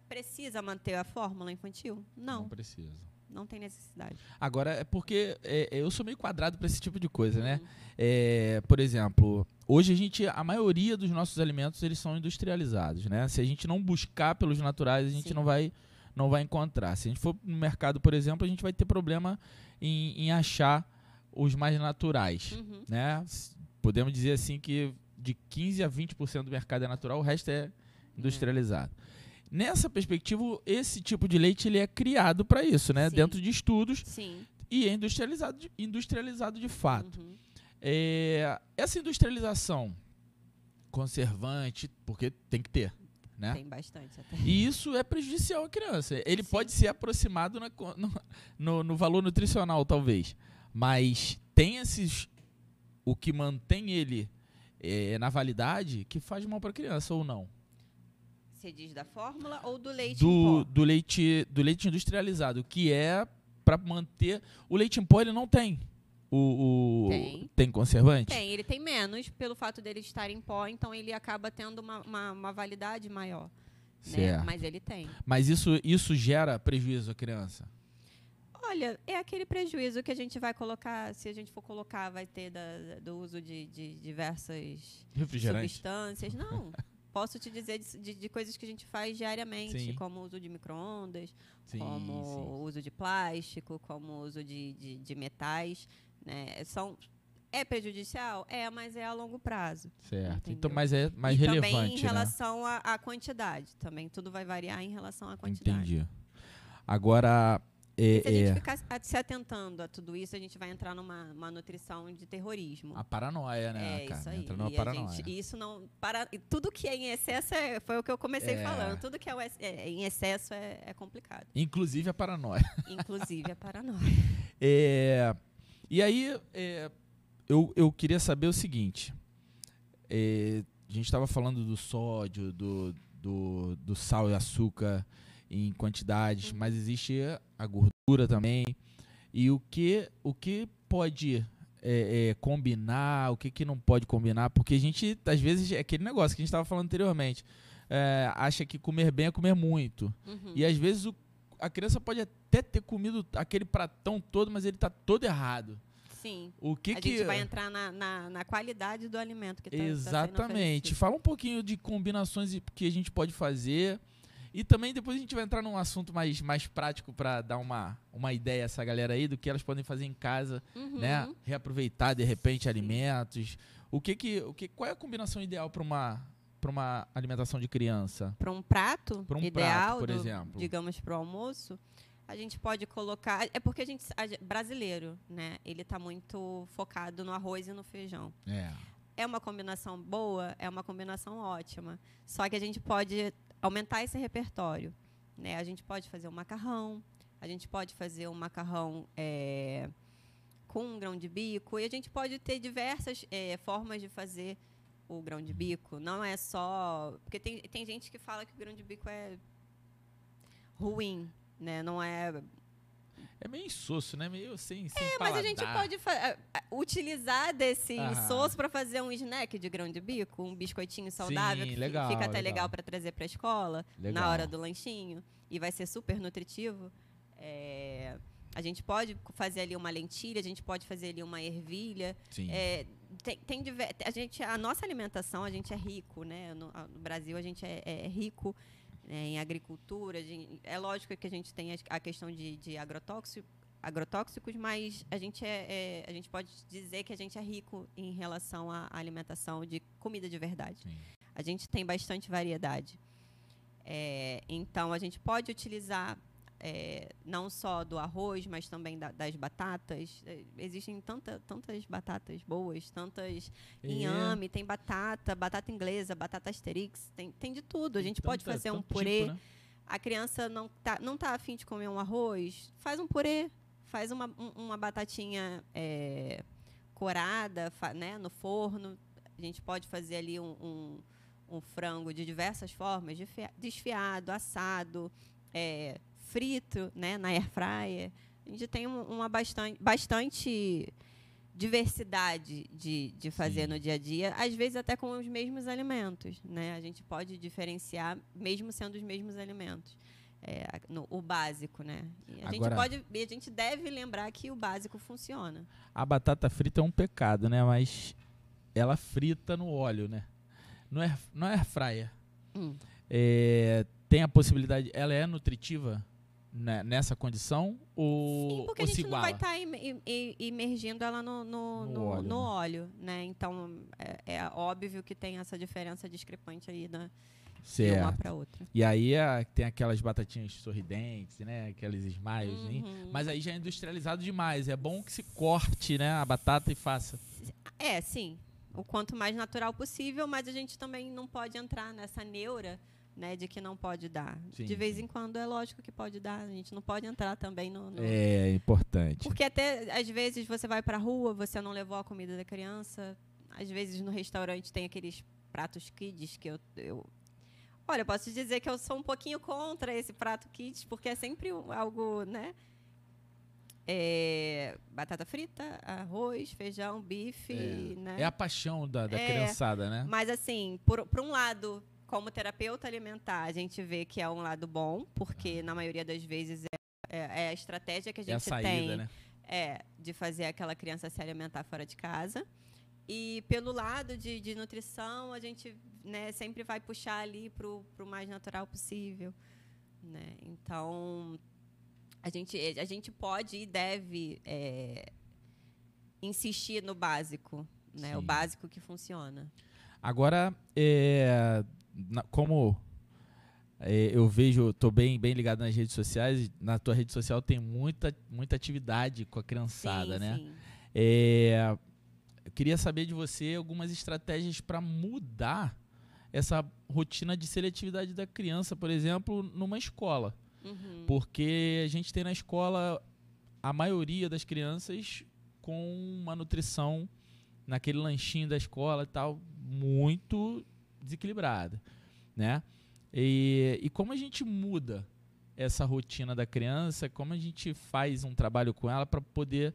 Precisa manter a fórmula infantil? Não.
precisa.
Não tem necessidade.
Agora, é porque é, eu sou meio quadrado para esse tipo de coisa, né?
Uhum.
É, por exemplo, hoje a gente, a maioria dos nossos alimentos eles são industrializados, né? Se a gente não buscar pelos naturais, a gente
Sim.
não vai, não vai encontrar. Se a gente for no mercado, por exemplo, a gente vai ter problema em, em achar os mais naturais,
Uhum.
né? Podemos dizer assim que de 15 a 20% do mercado é natural, o resto é industrializado. Nessa perspectiva, esse tipo de leite ele é criado para isso, né?
Sim.
Dentro de estudos
Sim.
e é industrializado de, industrializado de fato.
Uhum.
É, essa industrialização conservante, porque tem que ter, né?
Tem bastante até.
E isso é prejudicial à criança. Ele
Sim.
pode ser aproximado na no, no- no valor nutricional, talvez. Mas tem esses. O que mantém ele é, na validade que faz mal para a criança ou não.
Você diz da fórmula ou do leite
Do,
em pó?
do leite do leite industrializado, que é para manter. O leite em pó ele não tem. O, o-
Tem.
conservante?
Tem, ele tem menos pelo fato dele estar em pó, então ele acaba tendo uma, uma, uma validade maior. Né?
Certo.
Mas ele tem.
Mas isso, isso gera prejuízo à criança?
Olha, é aquele prejuízo que a gente vai colocar, se a gente for colocar, vai ter da- do uso de, de diversas substâncias. Não. Posso te dizer de, de- de coisas que a gente faz diariamente,
Sim.
como o uso de micro-ondas, como
sim.
o uso de plástico, como o uso de, de, de metais. Né? São, é prejudicial? É, mas é a longo prazo.
Certo.
Entendeu?
Então, mas é mais
e
relevante,
também em
né?
relação à à quantidade. Também tudo vai variar em relação à quantidade.
Entendi. Agora, é,
Se a gente
é,
ficar se atentando a tudo isso, a gente vai entrar numa uma nutrição de terrorismo.
a paranoia, né,
é
cara?
isso aí.
Entra numa
E
paranoia.
gente- isso não. Para, tudo que é em excesso é, foi o que eu comecei
É.
falando. Tudo que é, ex- é em excesso é, é complicado.
Inclusive a paranoia.
Inclusive a paranoia.
É, e aí, é, eu, eu queria saber o seguinte. É, a gente estava falando do sódio, do, do, do sal e açúcar em quantidades,
Uhum.
mas existe a gordura também. E o que, o que pode é, é, combinar, o que, que não pode combinar? Porque a gente, às vezes, é aquele negócio que a gente estava falando anteriormente. é, acha que comer bem é comer muito.
Uhum.
E às vezes o- a criança pode até ter comido aquele pratão todo, mas ele tá todo errado.
Sim.
O que
a
que
gente vai entrar na, na, na qualidade do alimento que está
Exatamente. Fala um pouquinho de combinações e- que a gente pode fazer. E também depois a gente vai entrar num assunto mais, mais prático para dar uma, uma ideia a essa galera aí do que elas podem fazer em casa,
Uhum.
né? Reaproveitar de repente alimentos. O que que, o que qual é a combinação ideal para uma para uma alimentação de criança?
Para um prato
Pra um
ideal,
prato, por
do-
exemplo.
digamos para o almoço, a gente pode colocar. É porque a gente, a brasileiro, né? Ele está muito focado no arroz e no feijão.
É.
É uma combinação boa, é uma combinação ótima. Só que a gente pode aumentar esse repertório, né? A gente pode fazer um macarrão, a gente pode fazer um macarrão é, com um grão de bico e a gente pode ter diversas é, formas de fazer o grão de bico. Não é só porque tem, tem gente que fala que o grão de bico é ruim, né? Não é
É meio insosso, né? Meio sem, sem
é, mas a gente
paladar.
pode utilizar desse soço para fazer um snack de grão de bico, um biscoitinho saudável
Sim,
que
legal,
fica até
legal.
legal para trazer para a escola
Legal.
na hora do lanchinho e vai ser super nutritivo. É, a gente pode fazer ali uma lentilha, a gente pode fazer ali uma ervilha.
Sim.
É, tem, tem a gente, a nossa alimentação, a gente é rico, né? No, no Brasil a gente é, é rico né, em agricultura. gente- é lógico que a gente tem a, a questão de, de agrotóxico, agrotóxicos, mas a gente é, é- a gente pode dizer que a gente é rico em relação à alimentação de comida de verdade.
Sim.
A gente tem bastante variedade. É, então, a gente pode utilizar é, não só do arroz, mas também da- das batatas. É, existem tanta, tantas batatas boas, tantas
É.
inhame, tem batata, batata inglesa, batata asterix, tem, tem de tudo. A gente pode
Tanta-
fazer um purê.
tipo, né?
A criança não tá, não tá afim de comer um arroz, faz um purê, faz uma, um- uma batatinha é, corada né, no forno. A gente pode fazer ali um, um, um frango de diversas formas, desfia- desfiado, assado, é, frito né, na air fryer. A gente tem um- uma bastante, bastante diversidade de, de fazer
Sim.
no dia a dia, às vezes até com os mesmos alimentos, né? A gente pode diferenciar mesmo sendo os mesmos alimentos. é, no, o básico, né? E a
Agora-
gente pode, e a gente deve lembrar que o básico funciona.
A batata frita é um pecado, né? Mas ela frita no óleo, né? Não é, não é fryer.
Hum.
É, tem a possibilidade. Ela é nutritiva né, nessa condição? Ou,
Sim, porque
ou
a gente não vai tá estar imergindo ela no, no,
No
no-
óleo,
no
né?
óleo, né? Então, é, é óbvio que tem essa diferença discrepante aí da, de uma
Certo.
para outra.
E aí é, tem aquelas batatinhas sorridentes, né? Aqueles smiles.
Uhum.
Mas aí já é industrializado demais. É bom que se corte né, a batata e faça.
É, sim. O quanto mais natural possível, mas a gente também não pode entrar nessa neura, né, de que não pode dar.
Sim,
de vez
sim.
em quando é lógico que pode dar. A gente não pode entrar também no. no-
É importante.
Porque até às vezes você vai pra rua, você não levou a comida da criança. Às vezes no restaurante tem aqueles pratos kids que eu, eu Olha, eu posso dizer que eu sou um pouquinho contra esse prato kids, porque é sempre algo, né? É, batata frita, arroz, feijão, bife, né?
É a paixão da, da
É,
criançada, né?
Mas assim, por, por um lado, como terapeuta alimentar, a gente vê que é um lado bom, porque na maioria das vezes é, é- é a estratégia que a
É a
gente
saída,
tem
né?
é de fazer aquela criança se alimentar fora de casa. E pelo lado de, de nutrição, a gente né, sempre vai puxar ali para o mais natural possível. Né? Então, a gente, a gente pode e deve é, insistir no básico, né? o básico que funciona.
Agora, é, na- como é, eu vejo, tô bem, bem ligado nas redes sociais, na tua rede social tem muita, muita atividade com a criançada,
sim,
né?
sim.
É, eu queria saber de você algumas estratégias para mudar essa rotina de seletividade da criança, por exemplo, numa escola.
Uhum.
Porque a gente tem na escola a maioria das crianças com uma nutrição naquele lanchinho da escola e tal muito desequilibrada, né? E, e como a gente muda essa rotina da criança, como a gente faz um trabalho com ela para poder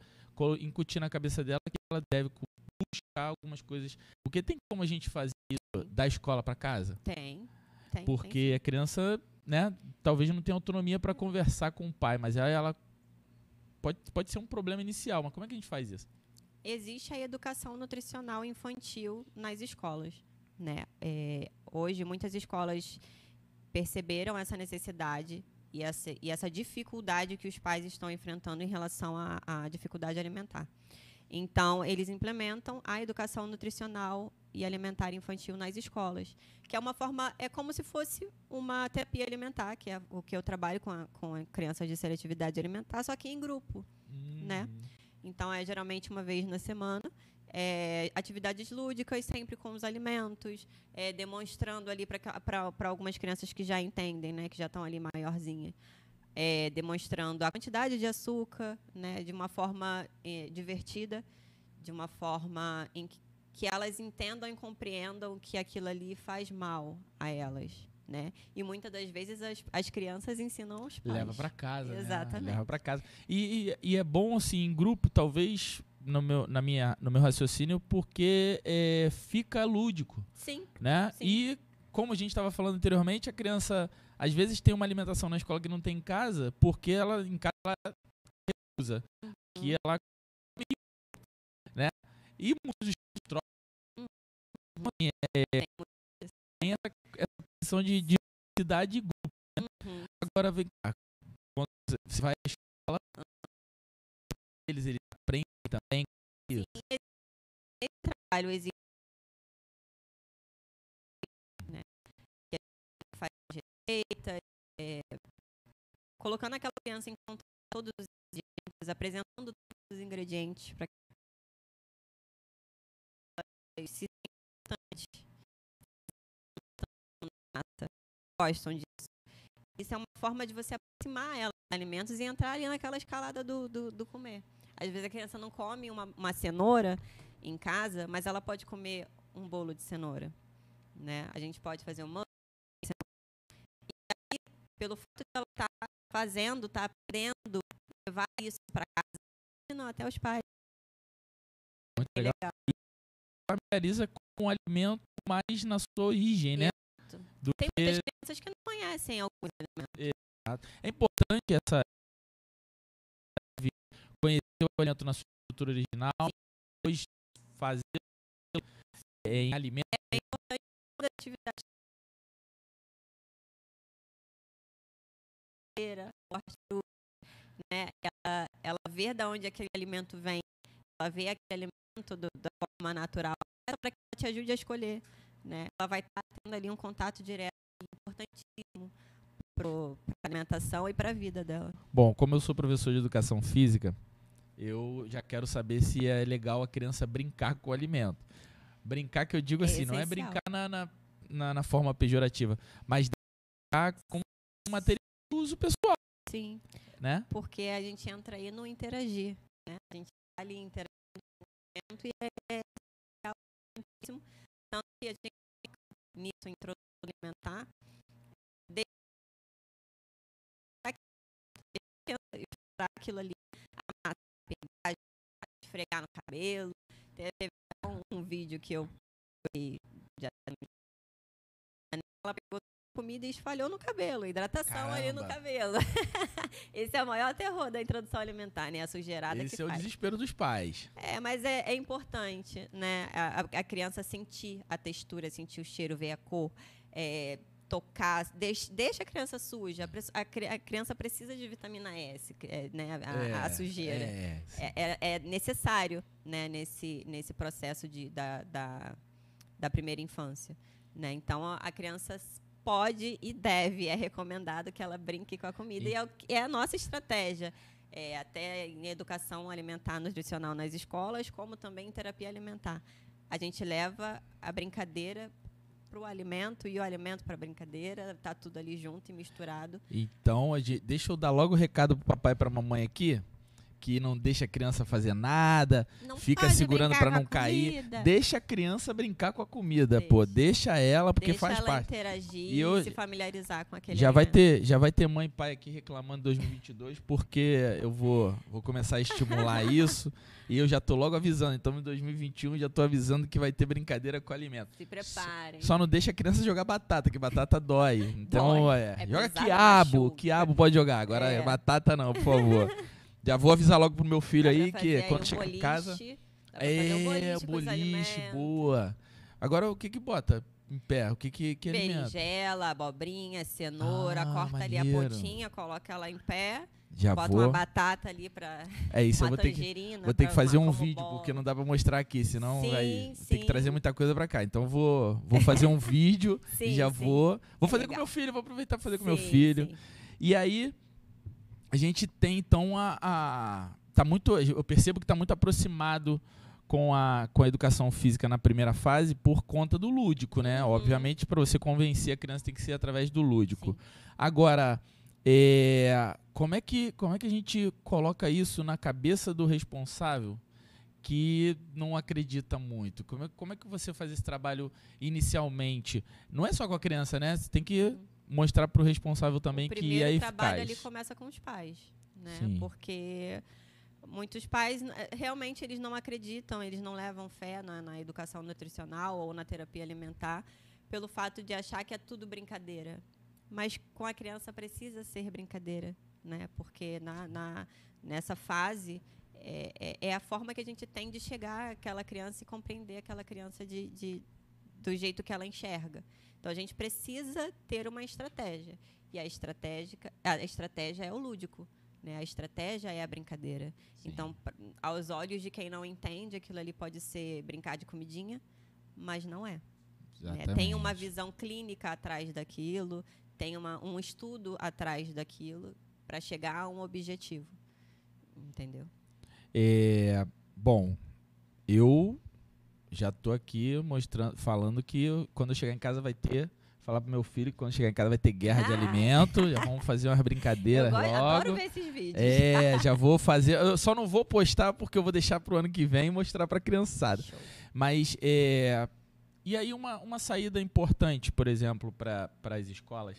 incutir na cabeça dela que ela deve buscar algumas coisas, porque tem como a gente fazer isso da escola para casa?
Tem, tem. tem
Porque a criança, né, talvez não tenha autonomia para conversar com o pai, mas aí ela pode, pode ser um problema inicial, mas como é que a gente faz isso?
existe a educação nutricional infantil nas escolas. Né? É, hoje, muitas escolas perceberam essa necessidade e essa, e essa dificuldade que os pais estão enfrentando em relação à, dificuldade alimentar. Então, eles implementam a educação nutricional e alimentar infantil nas escolas, que é uma forma, é como se fosse uma terapia alimentar, que é o que eu trabalho com, a, com crianças de seletividade alimentar, só que em grupo. Né?
Hum,
Então, é geralmente uma vez na semana. É, atividades lúdicas, sempre com os alimentos, é, demonstrando ali para algumas crianças que já entendem, né, que já estão ali maiorzinhas, é, demonstrando a quantidade de açúcar, né, de uma forma é, divertida, de uma forma em que, que elas entendam e compreendam que aquilo ali faz mal a elas. Né? E muitas das vezes as, as crianças ensinam os pais.
Leva para casa, né?
Exatamente.
Leva para casa. E, e, e é bom assim em grupo, talvez no meu, na minha, no meu raciocínio, porque é, fica lúdico,
Sim,
né?
Sim.
E como a gente estava falando anteriormente, a criança às vezes tem uma alimentação na escola que não tem em casa, porque ela em casa ela recusa que ela né? E muitos estudos trocam é, tem essa, essa questão de diversidade e grupo.
Uhum.
Agora vem cá, quando você vai à escola, eles, eles também. Isso.
esse trabalho existe né, que faz receita, é, colocando aquela criança em contato com todos os ingredientes, apresentando todos os ingredientes para que se importante, gostam disso. Isso é uma forma de você aproximar ela dos alimentos e entrar ali naquela escalada do, do, do comer. Às vezes a criança não come uma, uma cenoura em casa, mas ela pode comer um bolo de cenoura. Né? A gente pode fazer uma e aí, pelo fato de ela estar fazendo, estar aprendendo, levar isso para casa, não até os pais.
Muito legal.
legal.
Familiariza com o alimento mais na sua origem, né?
Exato.
Do
Tem
que
muitas crianças que não conhecem alguns alimentos.
É importante essa alimento na sua estrutura original, depois fazer em alimento.
É importante a atividade né? Ela, ela vê de onde aquele alimento vem, ela vê aquele alimento do, da forma natural, para que ela te ajude a escolher, né? Ela vai estar tendo ali um contato direto importantíssimo para a alimentação e para a vida dela.
Bom, como eu sou professor de educação física, eu já quero saber se é legal a criança brincar com o alimento. Brincar que eu digo
É
assim, não é
essencial.
brincar na, na, na, na forma pejorativa, mas brincar com material de uso pessoal,
Sim,
né?
porque a gente entra aí no interagir, né? A gente está ali interagindo com o alimento e é, importantíssimo. Tanto que a gente nisso introdução alimentar para aquilo ali, esfregar no cabelo. Teve um, um vídeo que eu já ela pegou comida e espalhou no cabelo, hidratação ali no
Caramba.
cabelo. Esse é o maior terror da introdução alimentar, né? A sujeirada
Esse é o
faz.
desespero dos pais.
É, mas é, é importante, né? A, a- a criança sentir a textura, sentir o cheiro, ver a cor, é, tocar. Deixa, deixa a criança suja. A, a cri- a criança precisa de vitamina S, é, né? A, a
É,
sujeira.
É,
É, é- é necessário, né? Nesse, nesse processo de, da, da, da primeira infância. Né? Então, a, a criança pode e deve, é recomendado que ela brinque com a comida.
E-
E, é, o é a nossa estratégia. É, até em educação alimentar nutricional nas escolas, como também em terapia alimentar. A gente leva a brincadeira para o alimento e o alimento para brincadeira, tá tudo ali junto e misturado.
Então, deixa eu dar logo o recado pro papai e pra mamãe aqui, que não deixa a criança fazer nada,
Não
fica segurando
brincar
pra
com a
não cair.
comida.
Deixa a criança brincar com a comida, pô. Deixa ela, porque
Deixa
faz
ela
parte.
interagir
E
e
hoje-
se familiarizar com aquele
Já vai
alimento.
ter, já vai ter mãe e pai aqui reclamando 2022, porque eu vou, vou começar a estimular isso. E eu já tô logo avisando. Então, em 2021, já tô avisando que vai ter brincadeira com alimento.
Se preparem.
Só não deixa a criança jogar batata, que batata dói. Então,
Dói.
é.
É
joga quiabo, quiabo pode jogar. Agora,
É.
batata não, por favor. já vou avisar logo pro meu filho aí que quando chegar em casa. É,
boliche, com
boliche, boa. Agora, o que que bota em pé? O que que, que?
Berinjela, abobrinha, cenoura,
Ah,
corta ali a
maneiro.
pontinha, coloca ela em pé,
Já
bota
vou.
uma batata ali pra
É isso, eu vou ter que. Vou ter que fazer um vídeo, porque não dá pra mostrar aqui, senão
Sim,
vai ter que trazer muita coisa pra cá. Então vou, vou fazer um vídeo e
Sim,
já
sim.
vou. Vou
É
fazer com
legal.
meu filho, vou aproveitar pra fazer com meu filho. E aí a gente tem então a, a tá muito, eu percebo que tá muito aproximado com a, com a educação física na primeira fase por conta do lúdico, né?
Uhum.
Obviamente para você convencer a criança tem que ser através do lúdico.
Sim.
Agora, é, como é que como é que a gente coloca isso na cabeça do responsável que não acredita muito? Como é, como é que você faz esse trabalho inicialmente? Não é só com a criança, né? Você tem que mostrar para o responsável também
o
que
primeiro
é
trabalho
eficaz.
ali começa com os pais, né?
Sim.
Porque muitos pais eh, realmente eles não acreditam, eles não levam fé na, na educação nutricional ou na terapia alimentar pelo fato de achar que é tudo brincadeira. Mas com a criança precisa ser brincadeira, né? Porque na, na- nessa fase é, é- é a forma que a gente tem de chegar àquela criança e compreender aquela criança de, de- do jeito que ela enxerga. Então a gente precisa ter uma estratégia. E a estratégia, a estratégia é o lúdico. Né? A estratégia é a brincadeira.
Sim.
Então, aos olhos de quem não entende, aquilo ali pode ser brincar de comidinha, mas não é. né? Tem uma visão clínica atrás daquilo, tem uma, um estudo atrás daquilo para chegar a um objetivo. Entendeu?
É, bom, eu já tô aqui mostrando, falando que quando eu chegar em casa vai ter, falar pro meu filho que quando chegar em casa vai ter guerra de
Ah.
alimento, já vamos fazer umas brincadeiras
Eu go- adoro
logo.
ver esses vídeos.
É, já vou fazer. Eu só não vou postar porque eu vou deixar pro ano que vem e mostrar pra criançada.
Show.
Mas é. E aí uma, uma saída importante, por exemplo, para as escolas.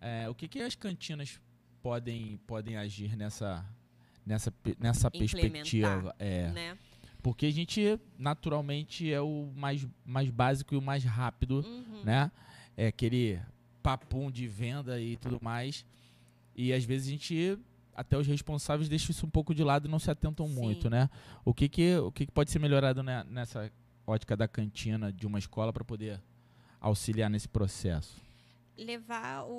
É, o que, que as cantinas podem, podem agir nessa, nessa, nessa perspectiva? É,
Né?
Porque a gente naturalmente é o mais, mais básico e o mais rápido,
Uhum.
né? É aquele papum de venda e tudo mais. E às vezes a gente, até os responsáveis, deixam isso um pouco de lado e não se atentam
Sim.
muito, né? O que que, o que que pode ser melhorado né, nessa ótica da cantina de uma escola para poder auxiliar nesse processo?
levar o-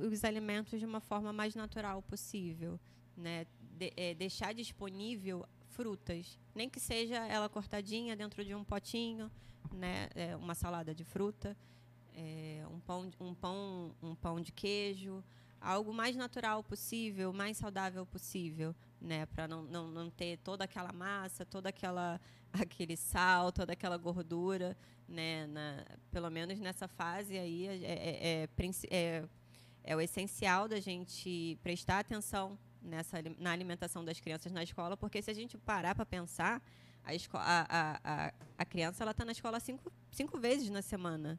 o- os alimentos de uma forma mais natural possível, né? De- é, deixar disponível frutas, nem que seja ela cortadinha dentro de um potinho, né? É, uma salada de fruta, é, um pão, um pão, um pão de queijo, algo mais natural possível, mais saudável possível, né? Para não, não, não ter toda aquela massa, toda aquela aquele sal, toda aquela gordura, né? Na, pelo menos nessa fase aí é, é, é, é- é o essencial da gente prestar atenção nessa na alimentação das crianças na escola, porque se a gente parar para pensar, a, esco- a, a, a, criança ela está na escola cinco, cinco vezes na semana,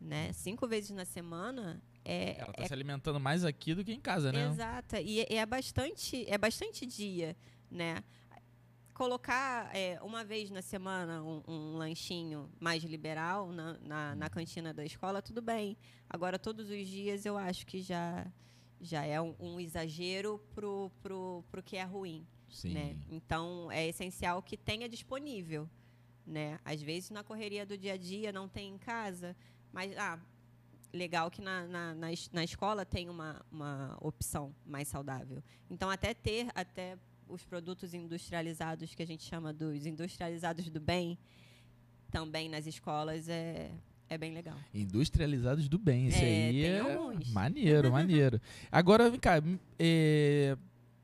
né? Cinco vezes na semana é,
Ela está
é
se alimentando mais aqui do que em casa, né?
Exata. E é- é bastante, é bastante dia, né? Colocar é, uma vez na semana um, um lanchinho mais liberal na, na, na cantina da escola, tudo bem. Agora, todos os dias, eu acho que já, já é um, um exagero pro, pro, pro que é ruim
Sim.
né? Então é essencial que tenha disponível, né? Às vezes na correria do dia a dia não tem em casa, mas ah, legal que na, na, na, na escola tem uma, uma opção mais saudável. Então até ter até os produtos industrializados que a gente chama dos industrializados do bem também nas escolas é, é bem legal.
Industrializados do bem, isso
É,
aí é
alguns.
maneiro, maneiro. Agora, vem cá, é,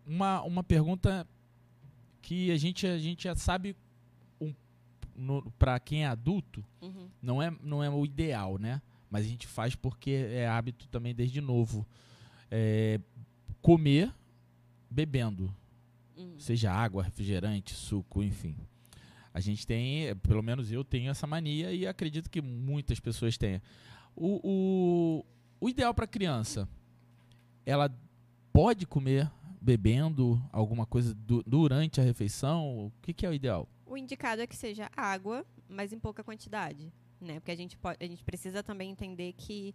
uma, uma pergunta que a gente, a gente já sabe um, para quem é adulto,
Uhum.
não é, não é o ideal, né? Mas a gente faz porque é hábito também desde novo. É, comer bebendo,
Uhum.
seja água, refrigerante, suco, enfim. A gente tem, pelo menos eu tenho essa mania e acredito que muitas pessoas tenham. O, o, o ideal para criança, ela pode comer bebendo alguma coisa du- durante a refeição? O que, que é o ideal?
O indicado é que seja água, mas em pouca quantidade, né? Porque a gente pode, a gente precisa também entender que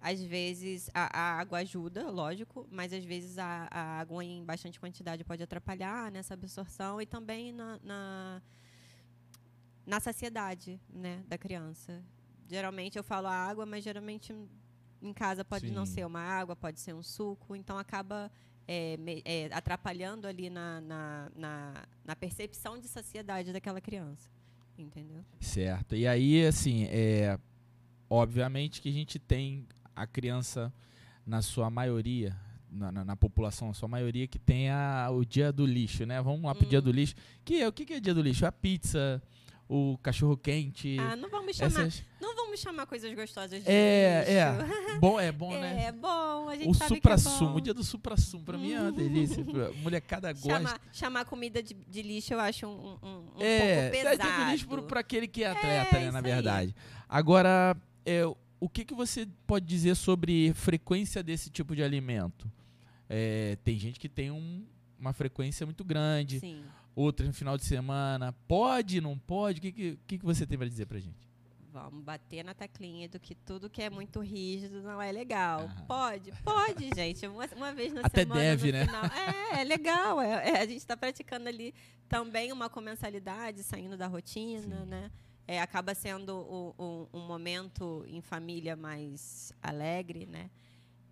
às vezes a, a água ajuda, lógico, mas às vezes a, a água em bastante quantidade pode atrapalhar nessa absorção e também na, na, na saciedade, né, da criança. Geralmente eu falo água, mas geralmente em casa pode não
Sim.
ser uma água, pode ser um suco, então acaba é, me- é, atrapalhando ali na, na, na, na percepção de saciedade daquela criança. Entendeu?
Certo. E aí, assim, é obviamente que a gente tem a criança na sua maioria, na, na- na população, na sua maioria, que tem a, o dia do lixo, né? Vamos lá pro dia
Hum.
do lixo. Que, é- o que, que é dia do lixo? A pizza, o cachorro quente.
Ah, não vamos chamar,
essas...
não vamos chamar coisas gostosas de
É,
lixo.
Bom, é bom,
É,
né?
é bom, a gente
O
sabe
supra-sumo,
que é
o
bom.
dia do supra-sumo, pra mim é uma delícia. Molecada gosta.
Chamar, chamar comida de, de lixo eu acho um, um, um
é,
pouco pesado.
dia do lixo pro, pra aquele que é atleta,
É,
né, na
isso aí.
verdade. Agora, é, o que, que você pode dizer sobre frequência desse tipo de alimento? É, tem gente que tem um- uma frequência muito grande,
Sim.
Outra no final de semana. Pode, não pode? O que, que, que que você tem pra dizer pra gente?
Vamos bater na teclinha do que tudo que é muito rígido não é legal.
Aham.
Pode, pode, gente. Uma, uma vez na
Até
semana.
deve,
no
né?
final. É, é legal. É, é, a gente está praticando ali também uma comensalidade, saindo da rotina,
Sim.
né? É, acaba sendo o- o- um momento em família mais alegre, né?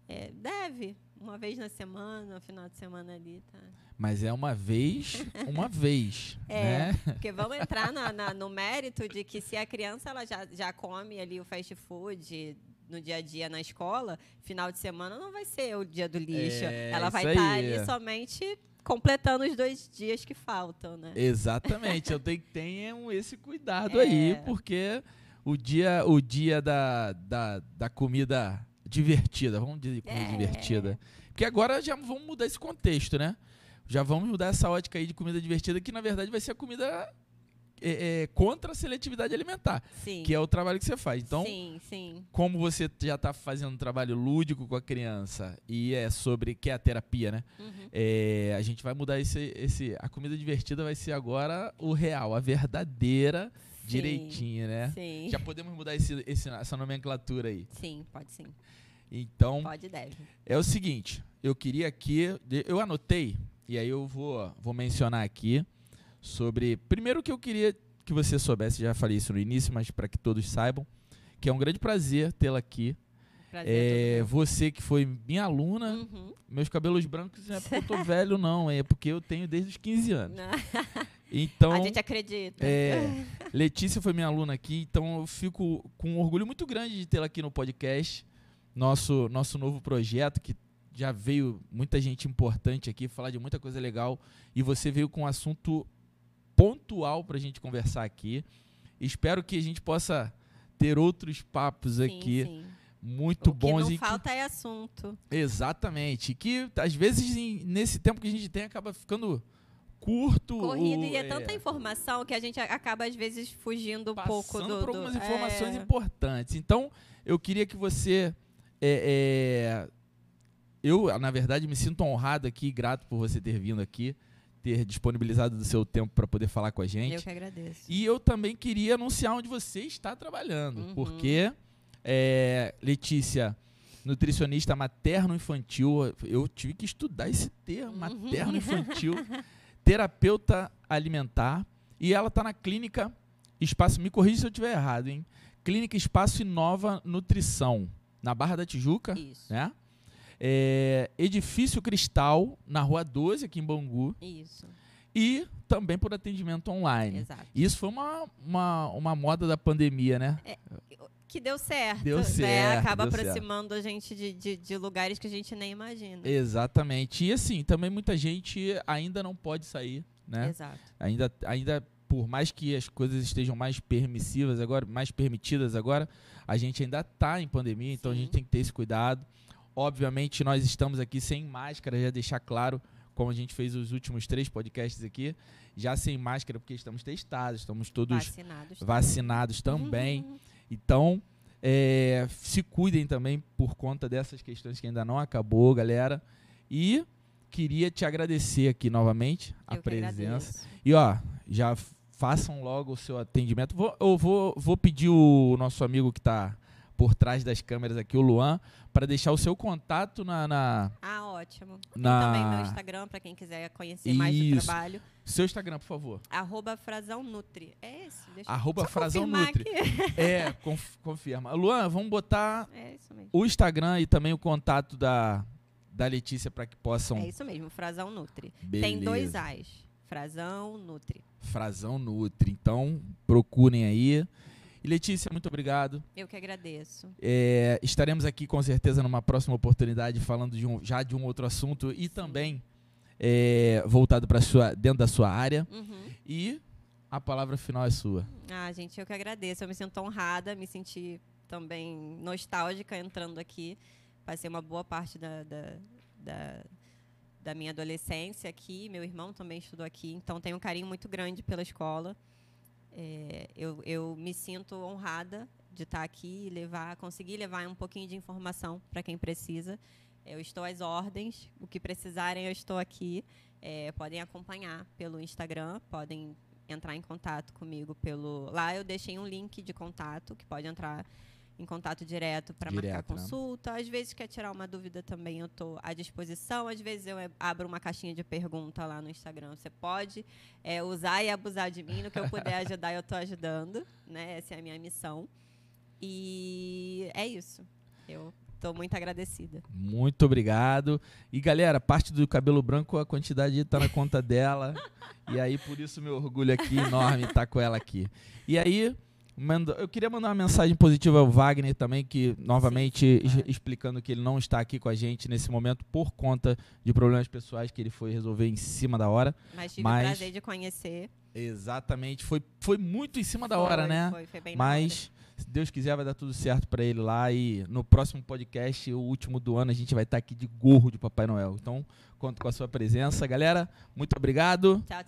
É, deve, uma vez na semana, no final de semana ali, tá?
Mas é uma vez, uma vez,
É.
né?
Porque vamos entrar na- na- no mérito de que se a criança ela já, já come ali o fast food no dia a dia na escola, final de semana não vai ser o dia do lixo.
É,
ela vai estar
aí.
ali somente completando os dois dias que faltam, né?
Exatamente, eu tenho que ter esse cuidado
É.
aí, porque o dia, o dia da, da, da comida divertida, vamos dizer comida
É.
divertida. Porque agora já vamos mudar esse contexto, né? Já vamos mudar essa ótica aí de comida divertida, que na verdade vai ser a comida é, é, contra a seletividade alimentar,
Sim.
que é o trabalho que você faz. Então,
sim, sim.
como você já está fazendo um trabalho lúdico com a criança e é sobre que é a terapia, né?
Uhum.
É, a gente vai mudar esse, esse. A comida divertida vai ser agora o real, a verdadeira, direitinha, né?
Sim.
Já podemos mudar esse, esse- essa nomenclatura aí.
Sim, pode sim.
Então,
Pode e deve.
é o seguinte, eu queria aqui, eu anotei, e aí eu vou, vou mencionar aqui sobre. Primeiro que eu queria que você soubesse, já falei isso no início, mas para que todos saibam, que é um grande prazer tê-la aqui.
Prazer
É, você que foi minha aluna.
Uhum.
meus cabelos brancos não é porque eu tô velho, não, é porque eu tenho desde os 15 anos. Então,
a gente acredita.
é, Letícia foi minha aluna aqui, então eu fico com um orgulho muito grande de tê-la aqui no podcast. Nosso, nosso novo projeto, que já veio muita gente importante aqui, falar de muita coisa legal. E você veio com um assunto pontual para a gente conversar aqui. Espero que a gente possa ter outros papos
Sim,
aqui
sim.
Muito
o que
bons
não
e que
falta é assunto.
Exatamente. Que às vezes, em- nesse tempo que a gente tem, acaba ficando curto.
Corrido
o-
e é tanta informação que a gente acaba, às vezes, fugindo um pouco
passando
do.
por
do-
algumas informações
é,
importantes. Então, eu queria que você. é, é, eu, na verdade, me sinto honrado aqui, grato por você ter vindo aqui, ter disponibilizado do seu tempo para poder falar com a
Eu
gente.
que agradeço.
E eu também queria anunciar onde você está trabalhando,
Uhum.
porque é, Letícia, nutricionista materno-infantil, eu tive que estudar esse termo,
Uhum.
materno-infantil, terapeuta alimentar, e ela está na clínica Espaço, me corrija se eu estiver errado, hein? Clínica Espaço Inova Nutrição, na Barra da Tijuca,
Isso.
né? É, Edifício Cristal, na Rua 12, aqui em Bangu,
Isso.
E também por atendimento online.
Exato.
Isso foi uma, uma, uma moda da pandemia, né?
Que deu certo.
Deu
né?
certo,
Acaba
deu certo.
aproximando a gente de, de, de lugares que a gente nem imagina.
Exatamente. E assim, também muita gente ainda não pode sair, né?
Exato.
Ainda, ainda, por mais que as coisas estejam mais permissivas agora, mais permitidas agora, a gente ainda está em pandemia, então a
Sim.
gente tem que ter esse cuidado. Obviamente, nós estamos aqui sem máscara, já deixar claro, como a gente fez os últimos três podcasts aqui, já sem máscara, porque estamos testados, estamos todos
Vacinados.
vacinados também.
Uhum.
Então, é, se cuidem também por conta dessas questões que ainda não acabou, galera. E queria te agradecer aqui novamente a
Eu
presença. E ó, já façam logo o seu atendimento. Vou, eu vou, vou pedir o nosso amigo que está por trás das câmeras aqui, o Luan, para deixar o seu contato na, na-
Ah, ótimo.
Na-
E também meu Instagram, para quem quiser conhecer mais do
Isso.
trabalho.
seu Instagram, por favor.
Arroba Frazão Nutri. É esse? Deixa
Arroba
só
Frazão Nutri.
aqui.
É, conf- confirma. Luan, vamos botar
É isso
o Instagram e também o contato da, da Letícia para que possam.
É isso mesmo, Frazão Nutri. Tem
Beleza.
dois As. Frazão Nutri.
Frazão Nutri. Então, procurem aí. E Letícia, muito obrigado.
Eu que agradeço.
É, estaremos aqui com certeza numa próxima oportunidade falando de um, já de um outro assunto e também é, voltado para sua dentro da sua área.
Uhum.
E a palavra final é sua.
Ah, gente, eu que agradeço. Eu me sinto honrada, me senti também nostálgica entrando aqui. Passei uma boa parte da, da, da, da minha adolescência aqui. Meu irmão também estudou aqui, então tenho um carinho muito grande pela escola. É, eu, eu me sinto honrada de estar aqui e levar, conseguir levar um pouquinho de informação para quem precisa. Eu estou às ordens, o que precisarem eu estou aqui. É, podem acompanhar pelo Instagram, podem entrar em contato comigo pelo. Lá eu deixei um link de contato que pode entrar em contato direto para marcar
né?
consulta. Às vezes quer tirar uma dúvida também, eu estou à disposição. Às vezes eu eh, abro uma caixinha de pergunta lá no Instagram. Você pode eh, usar e abusar de mim. No que eu puder ajudar, eu estou ajudando. Né? Essa é a minha missão. E é isso. Eu estou muito agradecida.
Muito obrigado. E galera, parte do cabelo branco, a quantidade está na conta dela. e aí, por isso, meu orgulho aqui enorme estar com ela aqui. E aí, eu queria mandar uma mensagem positiva ao Wagner também, que novamente es- explicando que ele não está aqui com a gente nesse momento por conta de problemas pessoais que ele foi resolver em cima da hora.
Mas tive
Mas-
o prazer de conhecer.
Exatamente. Foi, foi muito em cima da hora,
Foi,
né?
Foi, foi bem hora.
Mas, se Deus quiser, vai dar tudo certo pra ele lá. E no próximo podcast, o último do ano, a gente vai estar aqui de gorro de Papai Noel. Então, conto com a sua presença. Galera, muito obrigado.
Tchau, tchau.